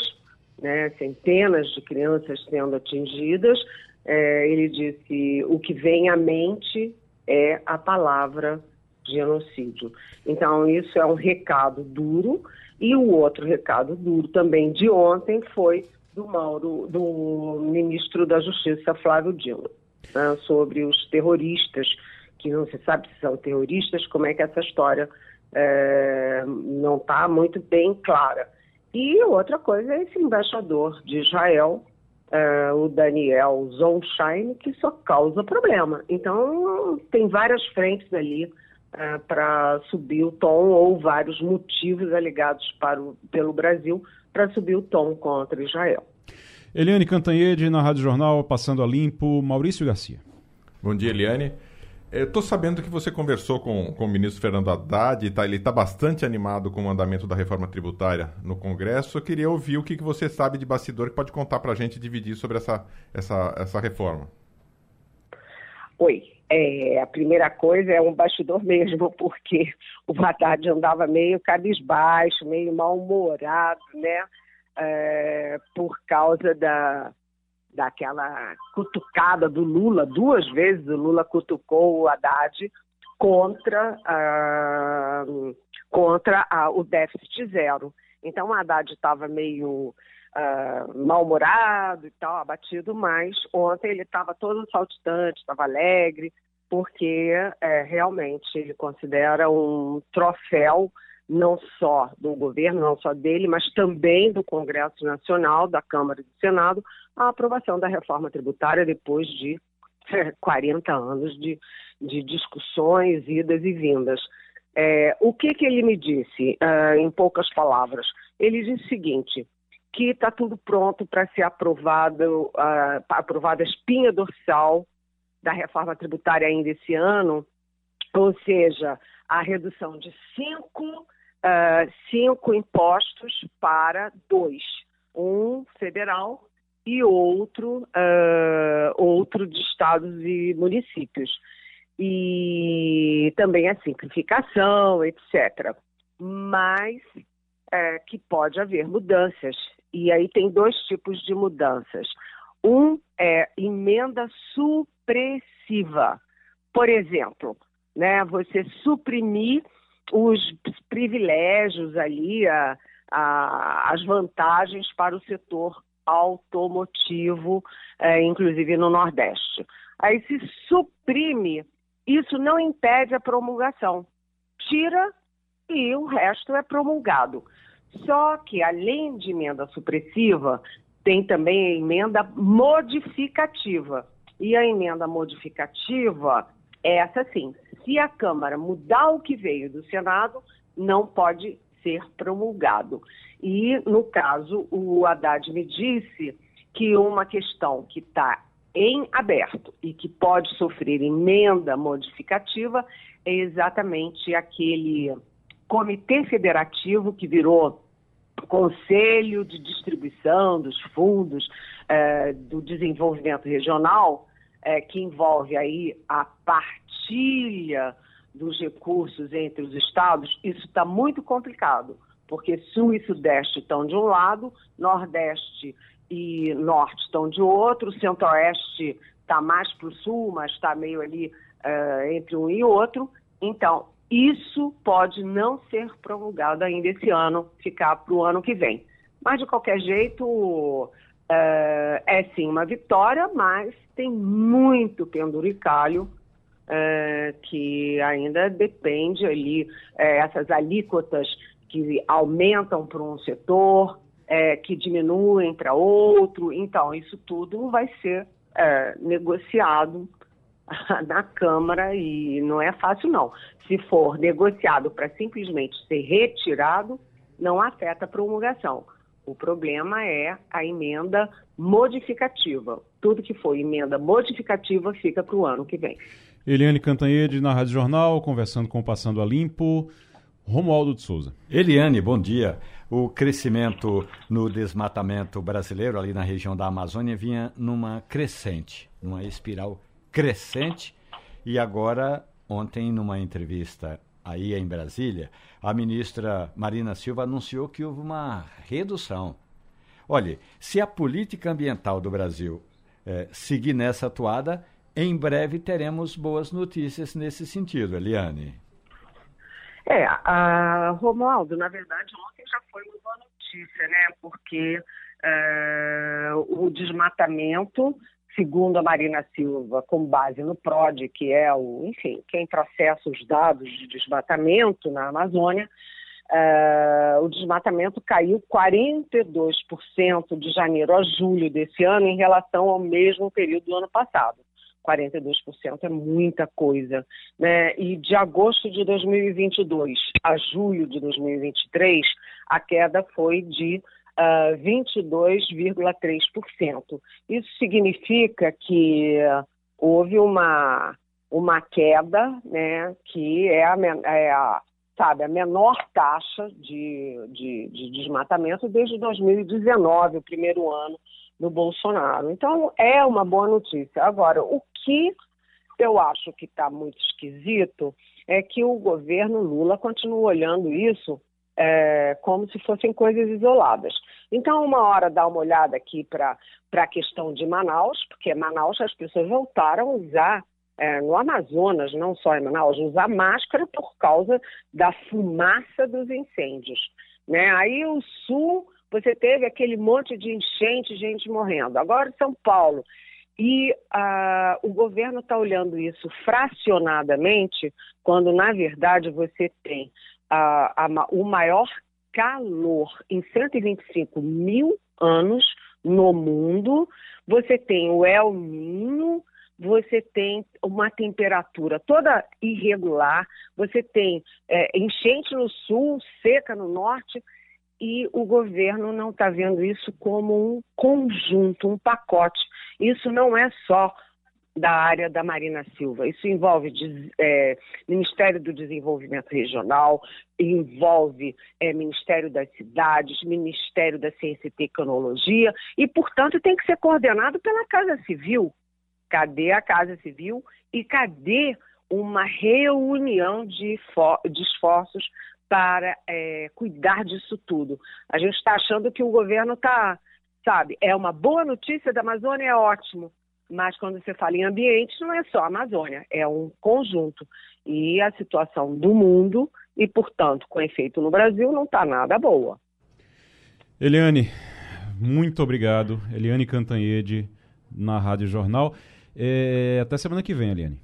né, centenas de crianças sendo atingidas. É, ele disse: o que vem à mente é a palavra genocídio. Então, isso é um recado duro. E o outro recado duro também de ontem foi do Mauro, do ministro da Justiça, Flávio Dino, né, sobre os terroristas, que não se sabe se são terroristas, como é que essa história é, não está muito bem clara. E outra coisa é esse embaixador de Israel, é, o Daniel Zonshine, que só causa problema. Então, tem várias frentes ali é, para subir o tom, ou vários motivos alegados para o, pelo Brasil para subir o tom contra Israel. Eliane Cantanhede, na Rádio Jornal, passando a limpo. Maurício Garcia. Bom dia, Eliane. Estou sabendo que você conversou com, com o ministro Fernando Haddad, tá, ele está bastante animado com o andamento da reforma tributária no Congresso. Eu queria ouvir o que, que você sabe de bastidor que pode contar para a gente dividir sobre essa, essa, essa reforma. Oi, é, a primeira coisa é um bastidor mesmo, [LAUGHS] porque o Haddad andava meio cabisbaixo, meio mal-humorado, né? É, por causa da, daquela cutucada do Lula, duas vezes o Lula cutucou o Haddad contra, uh, contra o déficit zero. Então o Haddad estava meio uh, mal-humorado e tal, abatido, mas ontem ele estava todo saltitante, estava alegre, porque é, realmente ele considera um troféu não só do governo, não só dele, mas também do Congresso Nacional, da Câmara e do Senado, a aprovação da reforma tributária depois de [LAUGHS] 40 anos de, de discussões, idas e vindas. É, o que, que ele me disse, uh, em poucas palavras? Ele disse o seguinte, que está tudo pronto para ser aprovado, uh, aprovada a espinha dorsal da reforma tributária ainda esse ano, ou seja, a redução de cinco uh, cinco impostos para dois, um federal e outro, uh, outro de estados e municípios. E também a simplificação, etc. Mas é, que pode haver mudanças. E aí tem dois tipos de mudanças. Um é emenda supressiva. Por exemplo, né, você suprimir os privilégios ali, a, a, as vantagens para o setor automotivo, é, inclusive no Nordeste. Aí se suprime, isso não impede a promulgação. Tira e o resto é promulgado. Só que, além de emenda supressiva, tem também a emenda modificativa. E a emenda modificativa é essa sim. Se a Câmara mudar o que veio do Senado, não pode ser promulgado. E, no caso, o Haddad me disse que uma questão que está em aberto e que pode sofrer emenda modificativa é exatamente aquele comitê federativo que virou Conselho de Distribuição dos Fundos eh, do Desenvolvimento Regional, eh, que envolve aí a partilha dos recursos entre os estados, isso está muito complicado, porque Sul e Sudeste estão de um lado, Nordeste e Norte estão de outro, Centro-Oeste está mais para o Sul, mas está meio ali uh, entre um e outro. Então, isso pode não ser promulgado ainda esse ano, ficar para o ano que vem. Mas, de qualquer jeito, uh, é sim uma vitória, mas tem muito penduricalho uh, que ainda depende ali, essas alíquotas que aumentam para um setor, é, que diminuem para outro. Então, isso tudo vai ser é, negociado [LAUGHS] na Câmara e não é fácil, não. Se for negociado para simplesmente ser retirado, não afeta a promulgação. O problema é a emenda modificativa. Tudo que for emenda modificativa fica para o ano que vem. Eliane Cantanhede, na Rádio Jornal, conversando com o Passando a Limpo. Romualdo de Souza. Eliane, bom dia. O crescimento no desmatamento brasileiro, ali na região da Amazônia, vinha numa crescente, numa espiral crescente. E agora, ontem, numa entrevista aí em Brasília, a ministra Marina Silva anunciou que houve uma redução. Olhe, se a política ambiental do Brasil eh, seguir nessa atuada, em breve teremos boas notícias nesse sentido, Eliane. É, a Romualdo, na verdade, ontem já foi uma boa notícia, né? Porque é, o desmatamento, segundo a Marina Silva, com base no PROD, que é o, enfim, quem processa os dados de desmatamento na Amazônia, é, o desmatamento caiu 42% de janeiro a julho desse ano em relação ao mesmo período do ano passado. 42% é muita coisa. Né? E de agosto de 2022 a julho de 2023, a queda foi de uh, ah, 22,3%. Isso significa que houve uma, uma queda, né, que é a, é a, sabe, a menor taxa de, de, de desmatamento desde 2019, o primeiro ano do Bolsonaro. Então, é uma boa notícia. Agora, o que eu acho que está muito esquisito é que o governo Lula continua olhando isso é, como se fossem coisas isoladas. Então, uma hora dá uma olhada aqui para a questão de Manaus, porque Manaus as pessoas voltaram a usar é, no Amazonas, não só em Manaus, usar máscara por causa da fumaça dos incêndios. Né? Aí o Sul, você teve aquele monte de enchente, gente morrendo. Agora São Paulo, e o governo está olhando isso fracionadamente, quando na verdade você tem uh, a, o maior calor em 125 mil anos no mundo, você tem o El Ninho, você tem uma temperatura toda irregular, você tem é, enchente no sul, seca no norte e o governo não está vendo isso como um conjunto, um pacote. Isso não é só da área da Marina Silva. Isso envolve é, Ministério do Desenvolvimento Regional, envolve é, Ministério das Cidades, Ministério da Ciência e Tecnologia, e, portanto, tem que ser coordenado pela Casa Civil. Cadê a Casa Civil e cadê uma reunião de, de esforços para é, cuidar disso tudo. A gente está achando que o governo está, sabe, é uma boa notícia da Amazônia, é ótimo. Mas quando você fala em ambiente, não é só a Amazônia, é um conjunto. E a situação do mundo, e portanto com efeito no Brasil, não está nada boa. Eliane, muito obrigado. Eliane Cantanhede, na Rádio Jornal. É, até semana que vem, Eliane.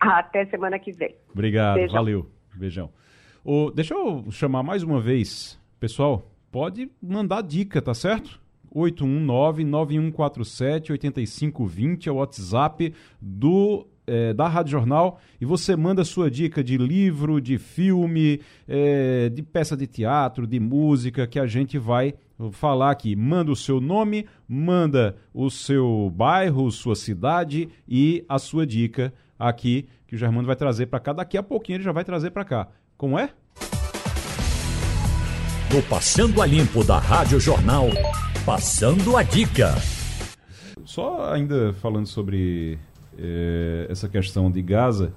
Até semana que vem. Obrigado, Beijão. valeu. Beijão. Deixa eu chamar mais uma vez, pessoal, pode mandar dica, tá certo? 819-9147-8520 é o WhatsApp do é, da Rádio Jornal e você manda sua dica de livro, de filme, é, de peça de teatro, de música que a gente vai falar aqui. Manda o seu nome, manda o seu bairro, sua cidade e a sua dica aqui que o Germano vai trazer para cá. Daqui a pouquinho ele já vai trazer para cá. Como é? No Passando a Limpo da Rádio Jornal, passando a dica. Só ainda falando sobre eh, essa questão de Gaza,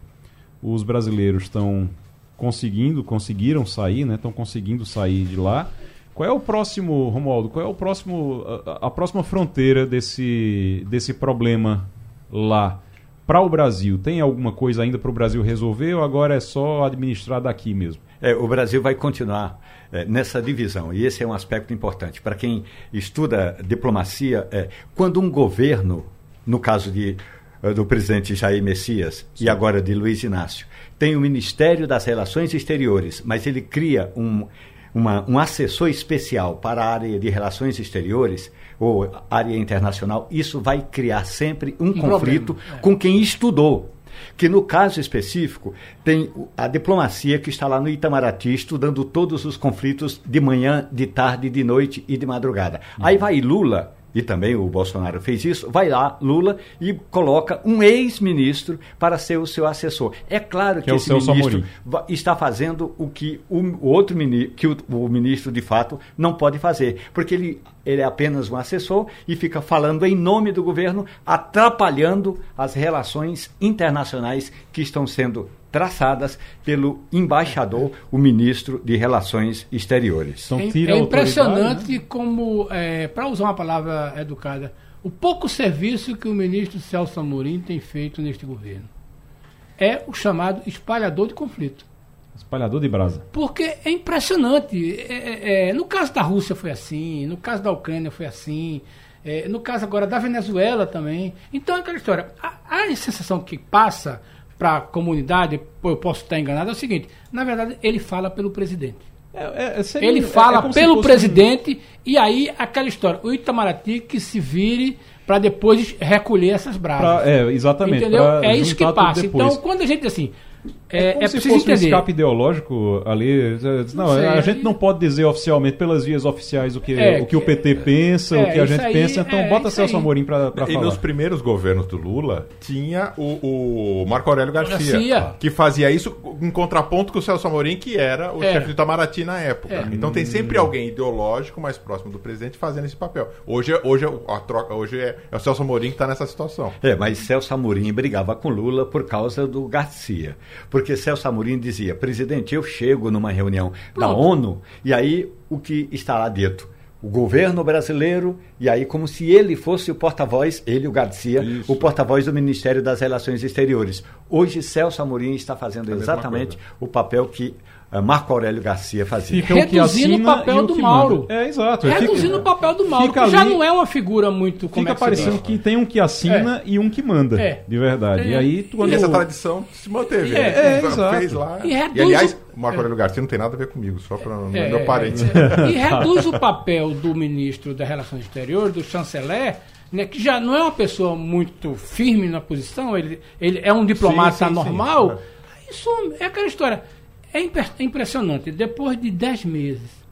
os brasileiros estão conseguindo, conseguiram sair, né? Estão conseguindo sair de lá. Qual é o próximo, Romualdo? Qual é o próximo, a, a próxima fronteira desse, desse problema lá para o Brasil? Tem alguma coisa ainda para o Brasil resolver ou agora é só administrar daqui mesmo? É, o Brasil vai continuar é, nessa divisão e esse é um aspecto importante para quem estuda diplomacia. É, quando um governo, no caso de eh, do presidente Jair Messias Sim. e agora de Luiz Inácio, tem o Ministério das Relações Exteriores, mas ele cria um uma, um assessor especial para a área de relações exteriores ou área internacional, isso vai criar sempre um, um conflito é. com quem estudou. Que no caso específico, tem a diplomacia que está lá no Itamaraty estudando todos os conflitos de manhã, de tarde, de noite e de madrugada. Uhum. Aí vai Lula e também o Bolsonaro fez isso, vai lá, Lula, e coloca um ex-ministro para ser o seu assessor. É claro que, que é esse ministro está fazendo o que o outro ministro, que o, o, ministro de fato não pode fazer, porque ele, ele é apenas um assessor e fica falando em nome do governo, atrapalhando as relações internacionais que estão sendo traçadas pelo embaixador, o ministro de Relações Exteriores. Então, é, é impressionante né? como, é, para usar uma palavra educada, o pouco serviço que o ministro Celso Amorim tem feito neste governo. É o chamado espalhador de conflito. Espalhador de brasa. Porque é impressionante. É, é, é no caso da Rússia foi assim, no caso da Ucrânia foi assim, é, no caso agora da Venezuela também. Então, aquela história. A, a sensação que passa para a comunidade, eu posso estar enganado, é o seguinte: na verdade, ele fala pelo presidente. É, é, seria, ele fala é pelo presidente um... e aí aquela história, o Itamaraty que se vire para depois recolher essas brasas. Pra, é, exatamente. Entendeu? É isso que passa. Então, quando a gente assim, é, é, é se fosse entender. um escape ideológico ali. Não, não a gente não pode dizer oficialmente pelas vias oficiais o que, é, o, que o PT pensa, é, o que a gente aí, pensa, então é, bota Celso Amorim para falar. E nos primeiros governos do Lula tinha o, o Marco Aurélio Garcia, Garcia, que fazia isso em contraponto com o Celso Amorim, que era o é. chefe do Itamaraty na época. Então tem sempre alguém ideológico mais próximo do presidente fazendo esse papel. Hoje, hoje, a troca, hoje é, o Celso Amorim que está nessa situação. É, mas Celso Amorim brigava com Lula por causa do Garcia. Porque Celso Amorim dizia: presidente, eu chego numa reunião Pronto. da ONU e aí o que está lá dentro? O governo brasileiro, e aí, como se ele fosse o porta-voz, ele, o Garcia, Isso. o porta-voz do Ministério das Relações Exteriores. Hoje, Celso Amorim está fazendo exatamente o papel que é, Marco Aurélio Garcia fazia. Fica Reduzindo o, o papel o do Mauro. Manda. É, exato. Reduzindo fica, o papel do Mauro, que ali, já não é uma figura muito... Fica parecendo que tem um que assina é. e um que manda, é. de verdade. É. E aí... Quando... E essa tradição se manteve. É, é, exato. Fez lá. E, e aliás, o Marco Aurélio Garcia não tem nada a ver comigo, só para não é, meu parente. E reduz o papel do ministro das Relações Exteriores, do chanceler, né, que já não é uma pessoa muito firme na posição, ele, ele é um diplomata sim, sim, normal. Sim. Isso é aquela história é, é impressionante. Depois de dez meses,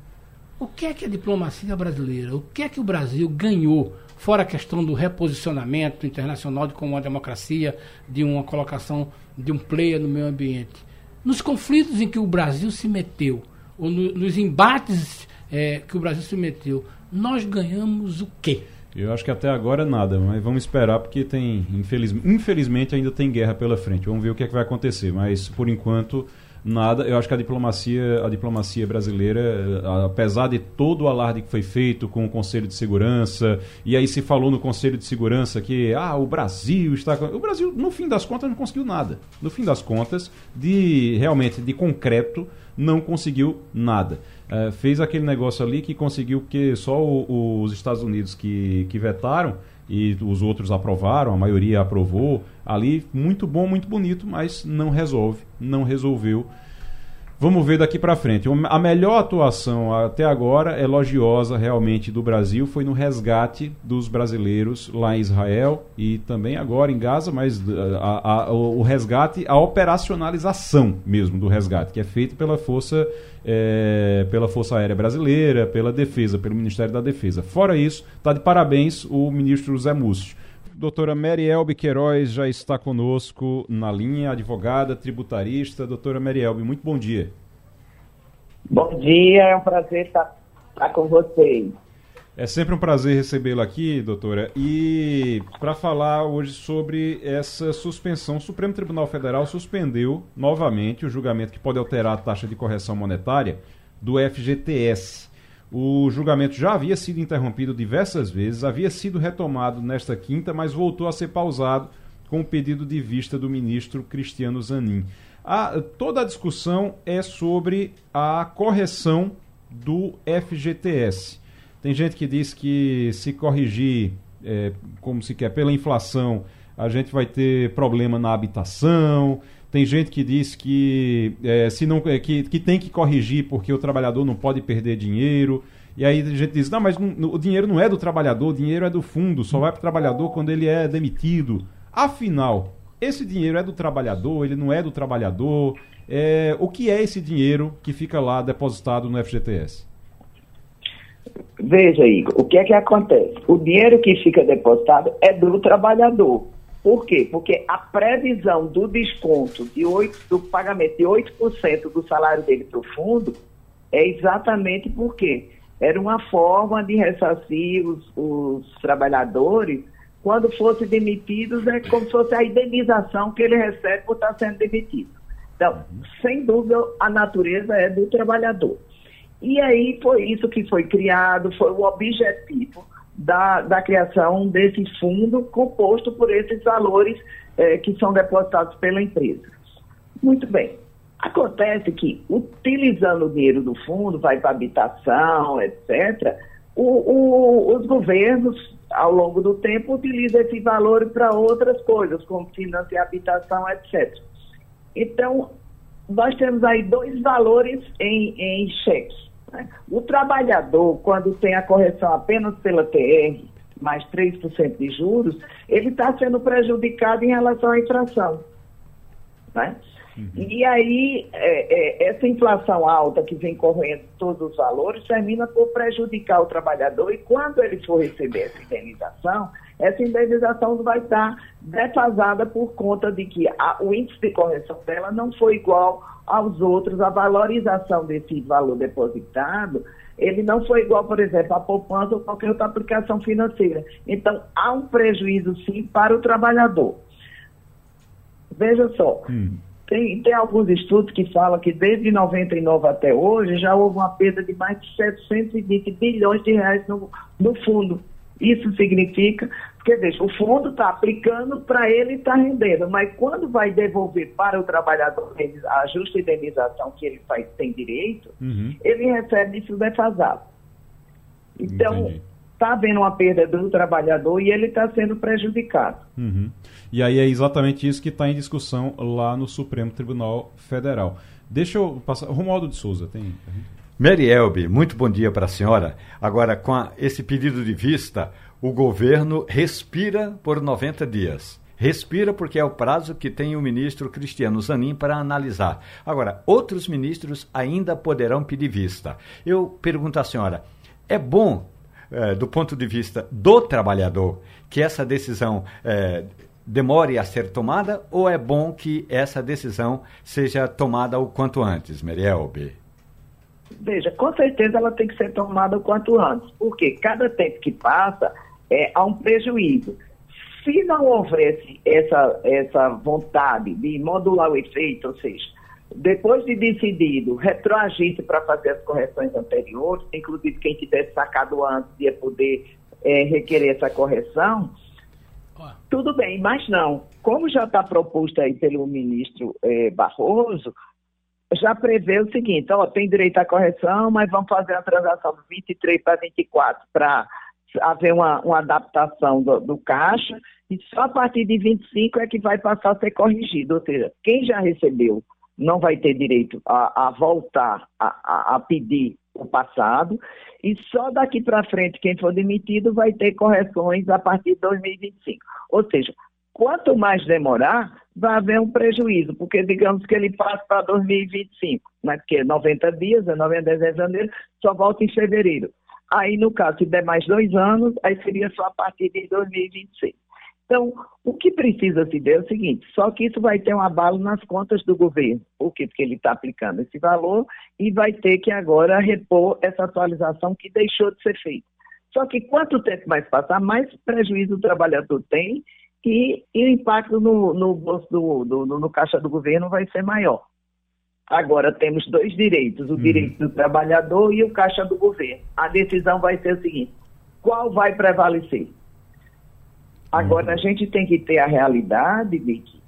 o que é que a diplomacia brasileira, o que é que o Brasil ganhou, fora a questão do reposicionamento internacional de como uma democracia, de uma colocação de um player no meio ambiente? Nos conflitos em que o Brasil se meteu, ou no, nos embates é, que o Brasil se meteu, nós ganhamos o quê? Eu acho que até agora nada, mas vamos esperar porque tem, infeliz, infelizmente, ainda tem guerra pela frente. Vamos ver o que, é que vai acontecer, mas por enquanto nada. Eu acho que a diplomacia, a diplomacia brasileira, eh, apesar de todo o alarde que foi feito com o Conselho de Segurança, e aí se falou no Conselho de Segurança que ah, o Brasil está. O Brasil, no fim das contas, não conseguiu nada. No fim das contas, de realmente de concreto, não conseguiu nada. Uh, fez aquele negócio ali que conseguiu que só o, o, os Estados Unidos que, que vetaram e os outros aprovaram, a maioria aprovou. Ali, muito bom, muito bonito, mas não resolve, não resolveu Vamos ver daqui para frente. A melhor atuação até agora, elogiosa realmente do Brasil, foi no resgate dos brasileiros lá em Israel e também agora em Gaza, mas a, a, o resgate, a operacionalização mesmo do resgate, que é feito pela Força, é, pela Força Aérea Brasileira, pela Defesa, pelo Ministério da Defesa. Fora isso, está de parabéns o ministro Zé Múcio. Doutora Merielbe Queiroz já está conosco na linha, advogada, tributarista. Doutora Merielbe, muito bom dia. Bom dia, é um prazer estar, estar com vocês. É sempre um prazer recebê-la aqui, doutora. E para falar hoje sobre essa suspensão, o Supremo Tribunal Federal suspendeu novamente o julgamento que pode alterar a taxa de correção monetária do FGTS. O julgamento já havia sido interrompido diversas vezes, havia sido retomado nesta quinta, mas voltou a ser pausado com o pedido de vista do ministro Cristiano Zanin. A, toda a discussão é sobre a correção do FGTS. Tem gente que diz que se corrigir, é, como se quer, pela inflação, a gente vai ter problema na habitação. Tem gente que diz que, é, se não, é, que, que tem que corrigir porque o trabalhador não pode perder dinheiro. E aí a gente diz, não, mas não, o dinheiro não é do trabalhador, o dinheiro é do fundo, só vai para o trabalhador quando ele é demitido. Afinal, esse dinheiro é do trabalhador, ele não é do trabalhador? É, o que é esse dinheiro que fica lá depositado no FGTS? Veja, Igor, o que é que acontece? O dinheiro que fica depositado é do trabalhador. Por quê? Porque a previsão do desconto de 8, do pagamento de 8% do salário dele para o fundo é exatamente porque era uma forma de ressarcir os, os trabalhadores quando fossem demitidos, é como se fosse a indenização que ele recebe por estar sendo demitido. Então, sem dúvida, a natureza é do trabalhador. E aí foi isso que foi criado, foi o objetivo da, da criação desse fundo composto por esses valores eh, que são depositados pela empresa. Muito bem. Acontece que, utilizando o dinheiro do fundo, vai para habitação, etc., o, o, os governos, ao longo do tempo, utilizam esse valor para outras coisas, como financiar habitação, etc. Então, nós temos aí dois valores em, em cheque. Né? O trabalhador, quando tem a correção apenas pela TR, mais 3% de juros, ele está sendo prejudicado em relação à inflação. Né? Uhum. E aí, é, é, essa inflação alta que vem correndo todos os valores termina por prejudicar o trabalhador e quando ele for receber essa indenização, essa indenização vai estar defasada por conta de que a, o índice de correção dela não foi igual aos outros, a valorização desse valor depositado, ele não foi igual, por exemplo, a poupança ou qualquer outra aplicação financeira. Então, há um prejuízo, sim, para o trabalhador. Veja só, hum. tem, tem alguns estudos que falam que desde 99 até hoje já houve uma perda de mais de 720 bilhões de reais no, no fundo. Isso significa porque, veja, o fundo está aplicando para ele estar tá rendendo, mas quando vai devolver para o trabalhador a justa indenização que ele faz, tem direito, uhum. ele recebe isso defasado. Então, está havendo uma perda do trabalhador e ele está sendo prejudicado. Uhum. E aí é exatamente isso que está em discussão lá no Supremo Tribunal Federal. Deixa eu passar. Romualdo de Souza, tem. Mary Elbe, muito bom dia para a senhora. Agora, com a, esse pedido de vista, o governo respira por 90 dias. Respira porque é o prazo que tem o ministro Cristiano Zanin para analisar. Agora, outros ministros ainda poderão pedir vista. Eu pergunto à senhora: é bom, é, do ponto de vista do trabalhador, que essa decisão é, demore a ser tomada ou é bom que essa decisão seja tomada o quanto antes, Merielbe? Veja, com certeza ela tem que ser tomada o quanto antes, porque cada tempo que passa, é, há um prejuízo. Se não houvesse essa, essa vontade de modular o efeito, ou seja, depois de decidido, retroagisse para fazer as correções anteriores, inclusive quem tivesse sacado antes ia poder é, requerer essa correção, tudo bem, mas não. Como já está proposto aí pelo ministro é, Barroso, já prevê o seguinte, ó, tem direito à correção, mas vamos fazer a transação de 23 para 24 para haver uma, uma adaptação do, do, caixa e só a partir de 25 é que vai passar a ser corrigido. Ou seja, quem já recebeu não vai ter direito a, a voltar a, a, a pedir o passado, e só daqui para frente, quem for demitido vai ter correções a partir de 2025. Ou seja, quanto mais demorar, vai haver um prejuízo, porque digamos que ele passa para 2025, mas que 90 dias, é 90 dias de janeiro, só volta em fevereiro. Aí, no caso, se der mais dois anos, aí seria só a partir de 2026. Então, o que precisa se ver é o seguinte: só que isso vai ter um abalo nas contas do governo. Por quê? Porque ele está aplicando esse valor e vai ter que agora repor essa atualização que deixou de ser feita. Só que quanto tempo mais passar, mais prejuízo o trabalhador tem e, e o impacto no, no bolso do, do, no, no caixa do governo vai ser maior. Agora temos dois direitos, o uhum. direito do trabalhador e o caixa do governo. A decisão vai ser o seguinte: qual vai prevalecer? Agora, a gente tem que ter a realidade de que,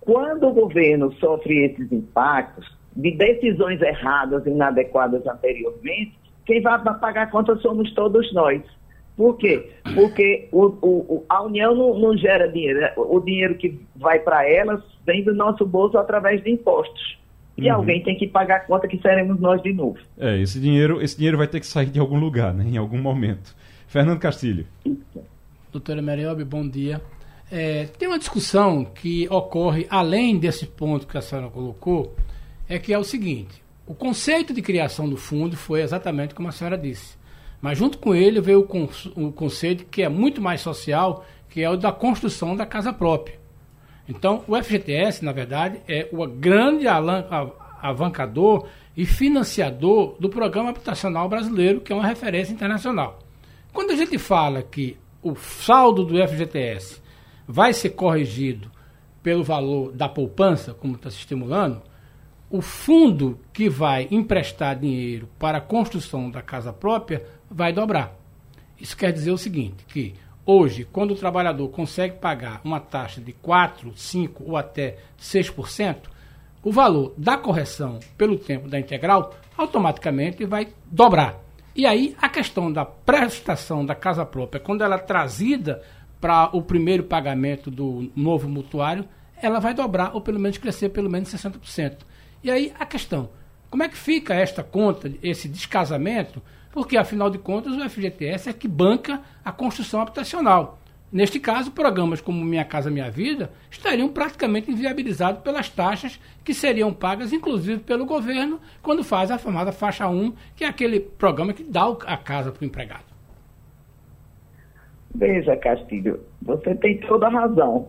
quando o governo sofre esses impactos de decisões erradas, inadequadas anteriormente, quem vai pagar a conta somos todos nós. Por quê? Porque o, o, a União não, não, gera dinheiro. Né? O dinheiro que vai para elas vem do nosso bolso através de impostos. E uhum. alguém tem que pagar a conta que seremos nós de novo. É, esse dinheiro, esse dinheiro vai ter que sair de algum lugar, né? em algum momento. Fernando Castilho. Isso. Doutora Meriob, bom dia. É, tem uma discussão que ocorre além desse ponto que a senhora colocou, é que é o seguinte: o conceito de criação do fundo foi exatamente como a senhora disse. Mas junto com ele veio o, o conceito que é muito mais social, que é o da construção da casa própria. Então, o FGTS, na verdade, é o grande avancador e financiador do Programa Habitacional Brasileiro, que é uma referência internacional. Quando a gente fala que o saldo do FGTS vai ser corrigido pelo valor da poupança, como está se estimulando, o fundo que vai emprestar dinheiro para a construção da casa própria vai dobrar. Isso quer dizer o seguinte, que hoje, quando o trabalhador consegue pagar uma taxa de 4, 5 ou até 6%, o valor da correção pelo tempo da integral automaticamente vai dobrar. E aí a questão da prestação da casa própria, quando ela é trazida para o primeiro pagamento do novo mutuário, ela vai dobrar ou pelo menos crescer pelo menos 60%. E aí a questão, como é que fica esta conta, esse descasamento? Porque afinal de contas o FGTS é que banca a construção habitacional. Neste caso, programas como Minha Casa Minha Vida estariam praticamente inviabilizados pelas taxas que seriam pagas, inclusive pelo governo, quando faz a famosa faixa 1, que é aquele programa que dá a casa para o empregado. Veja, Castilho, você tem toda a razão.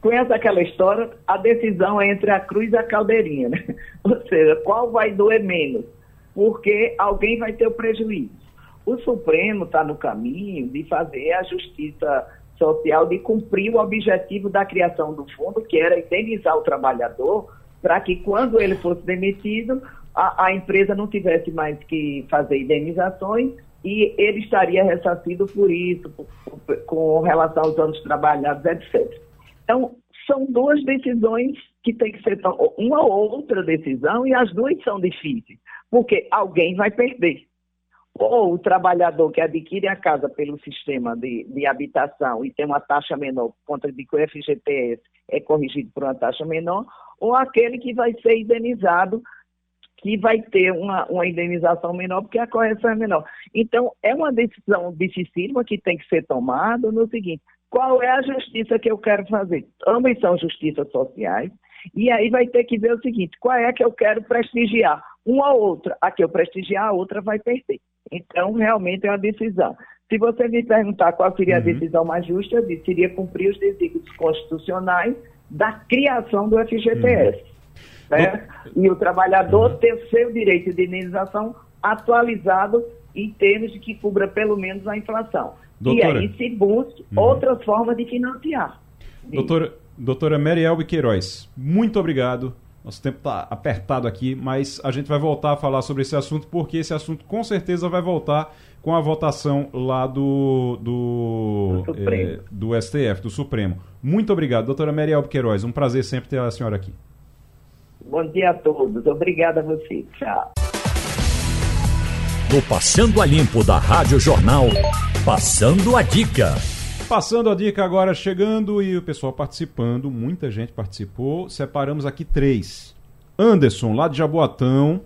Conhece aquela história? A decisão é entre a cruz e a caldeirinha, né? [LAUGHS] Ou seja, qual vai doer menos? Porque alguém vai ter o prejuízo. O Supremo está no caminho de fazer a justiça social, de cumprir o objetivo da criação do fundo, que era indenizar o trabalhador, para que quando ele fosse demitido, a, a, empresa não tivesse mais que fazer indenizações e ele estaria ressarcido por isso, por, por, com relação aos anos trabalhados, etc. Então, são duas decisões que tem que ser uma ou outra decisão e as duas são difíceis, porque alguém vai perder ou o trabalhador que adquire a casa pelo sistema de, de habitação e tem uma taxa menor por conta de que o FGTS é corrigido por uma taxa menor, ou aquele que vai ser indenizado, que vai ter uma, uma indenização menor porque a correção é menor. Então, é uma decisão dificílima que tem que ser tomada no seguinte, qual é a justiça que eu quero fazer? Ambas são justiças sociais, e aí vai ter que ver o seguinte, qual é que eu quero prestigiar? Uma ou outra. A que eu prestigiar, a outra vai perder. Então, realmente é uma decisão. Se você me perguntar qual seria a uhum. decisão mais justa, eu disse, seria cumprir os desígnios constitucionais da criação do FGTS. Uhum. Né? E o trabalhador uhum. ter o seu direito de indenização atualizado em termos de que cubra pelo menos a inflação. Doutora. E aí se busque uhum. outras formas de financiar. Doutora, doutora Meriel Queiroz, muito obrigado nosso tempo está apertado aqui, mas a gente vai voltar a falar sobre esse assunto, porque esse assunto com certeza vai voltar com a votação lá do, do, do, do STF, do Supremo. Muito obrigado, doutora Meriel Queiroz. Um prazer sempre ter a senhora aqui. Bom dia a todos. Obrigada a você. Tchau. No Passando a Limpo da Rádio Jornal, Passando a Dica. Passando a dica agora, chegando e o pessoal participando, muita gente participou. Separamos aqui três. Anderson, lá de Jaboatão,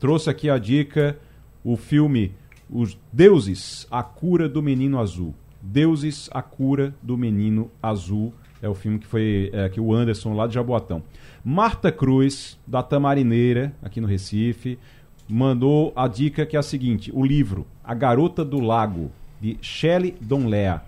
trouxe aqui a dica, o filme Os Deuses, a cura do menino azul. Deuses, a cura do menino azul. É o filme que foi é, que o Anderson, lá de Jaboatão. Marta Cruz, da Tamarineira, aqui no Recife, mandou a dica que é a seguinte: o livro A Garota do Lago, de Shelley Donlea.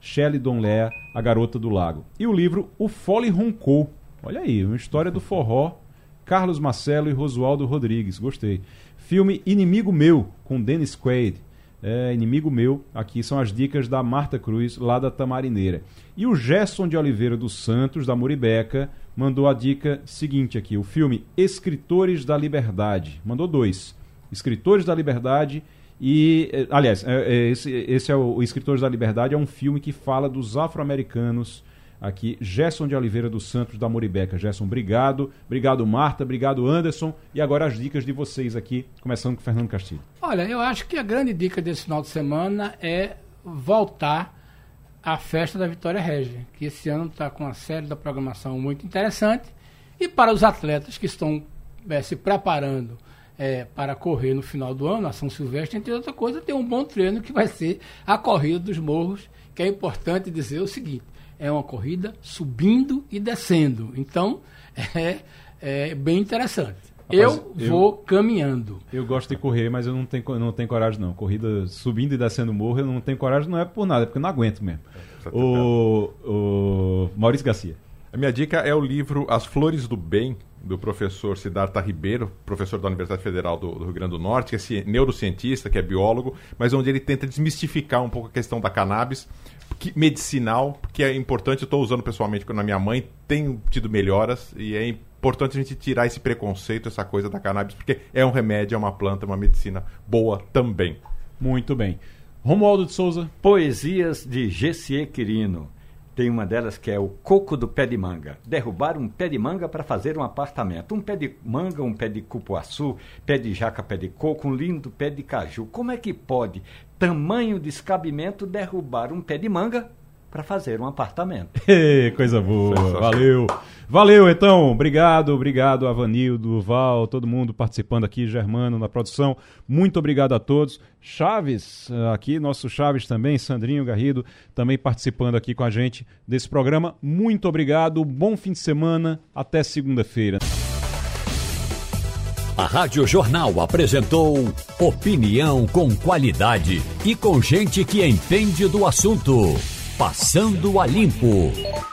Shelley Donlea, A Garota do Lago. E o livro O Fole Roncou. Olha aí, uma história do forró. Carlos Marcelo e Rosualdo Rodrigues. Gostei. Filme Inimigo Meu, com Dennis Quaid. É, Inimigo Meu. Aqui são as dicas da Marta Cruz, lá da Tamarineira. E o Gerson de Oliveira dos Santos, da Muribeca, mandou a dica seguinte aqui: o filme Escritores da Liberdade. Mandou dois. Escritores da Liberdade e, eh, aliás, é, é, esse, esse é o, o Escritores da Liberdade, é um filme que fala dos afro-americanos aqui. Gerson de Oliveira dos Santos, da Moribeca. Gerson, obrigado. Obrigado, Marta. Obrigado, Anderson. E agora as dicas de vocês aqui, começando com Fernando Castilho. Olha, eu acho que a grande dica desse final de semana é voltar à festa da Vitória Regia, que esse ano está com uma série da programação muito interessante. E para os atletas que estão é, se preparando é, para correr no final do ano, a São Silvestre, entre outras coisas, tem um bom treino que vai ser a corrida dos morros, que é importante dizer o seguinte: é uma corrida subindo e descendo. Então, [LAUGHS] é, é bem interessante. Rapaz, eu vou eu, caminhando. Eu gosto de correr, mas eu não tenho, não tenho coragem, não. Corrida subindo e descendo morro, eu não tenho coragem, não é por nada, é porque eu não aguento mesmo. O, o Maurício Garcia. A minha dica é o livro As Flores do Bem, do professor Siddhartha Ribeiro, professor da Universidade Federal do, do, Rio Grande do Norte, que é neurocientista, que é biólogo, mas onde ele tenta desmistificar um pouco a questão da cannabis que, medicinal, que é importante, eu estou usando pessoalmente na minha mãe, tenho tido melhoras e é importante a gente tirar esse preconceito, essa coisa da cannabis, porque é um remédio, é uma planta, é uma medicina boa também. Muito bem. Romualdo de Souza. Poesias de Gessie Quirino. Tem uma delas que é o coco do pé de manga. Derrubar um pé de manga para fazer um apartamento. Um pé de manga, um pé de cupuaçu, pé de jaca, pé de coco, um lindo pé de caju. Como é que pode tamanho descabimento derrubar um pé de manga para fazer um apartamento. [LAUGHS] Coisa boa, valeu. Valeu, então, obrigado, obrigado, Avanildo, Val, todo mundo participando aqui, Germano na produção. Muito obrigado a todos. Chaves, eh, aqui, nosso Chaves também, Sandrinho Garrido, também participando aqui com a gente desse programa. Muito obrigado, bom fim de semana, até segunda-feira. A Rádio Jornal apresentou opinião com qualidade e com gente que entende do assunto. Passando a Limpo.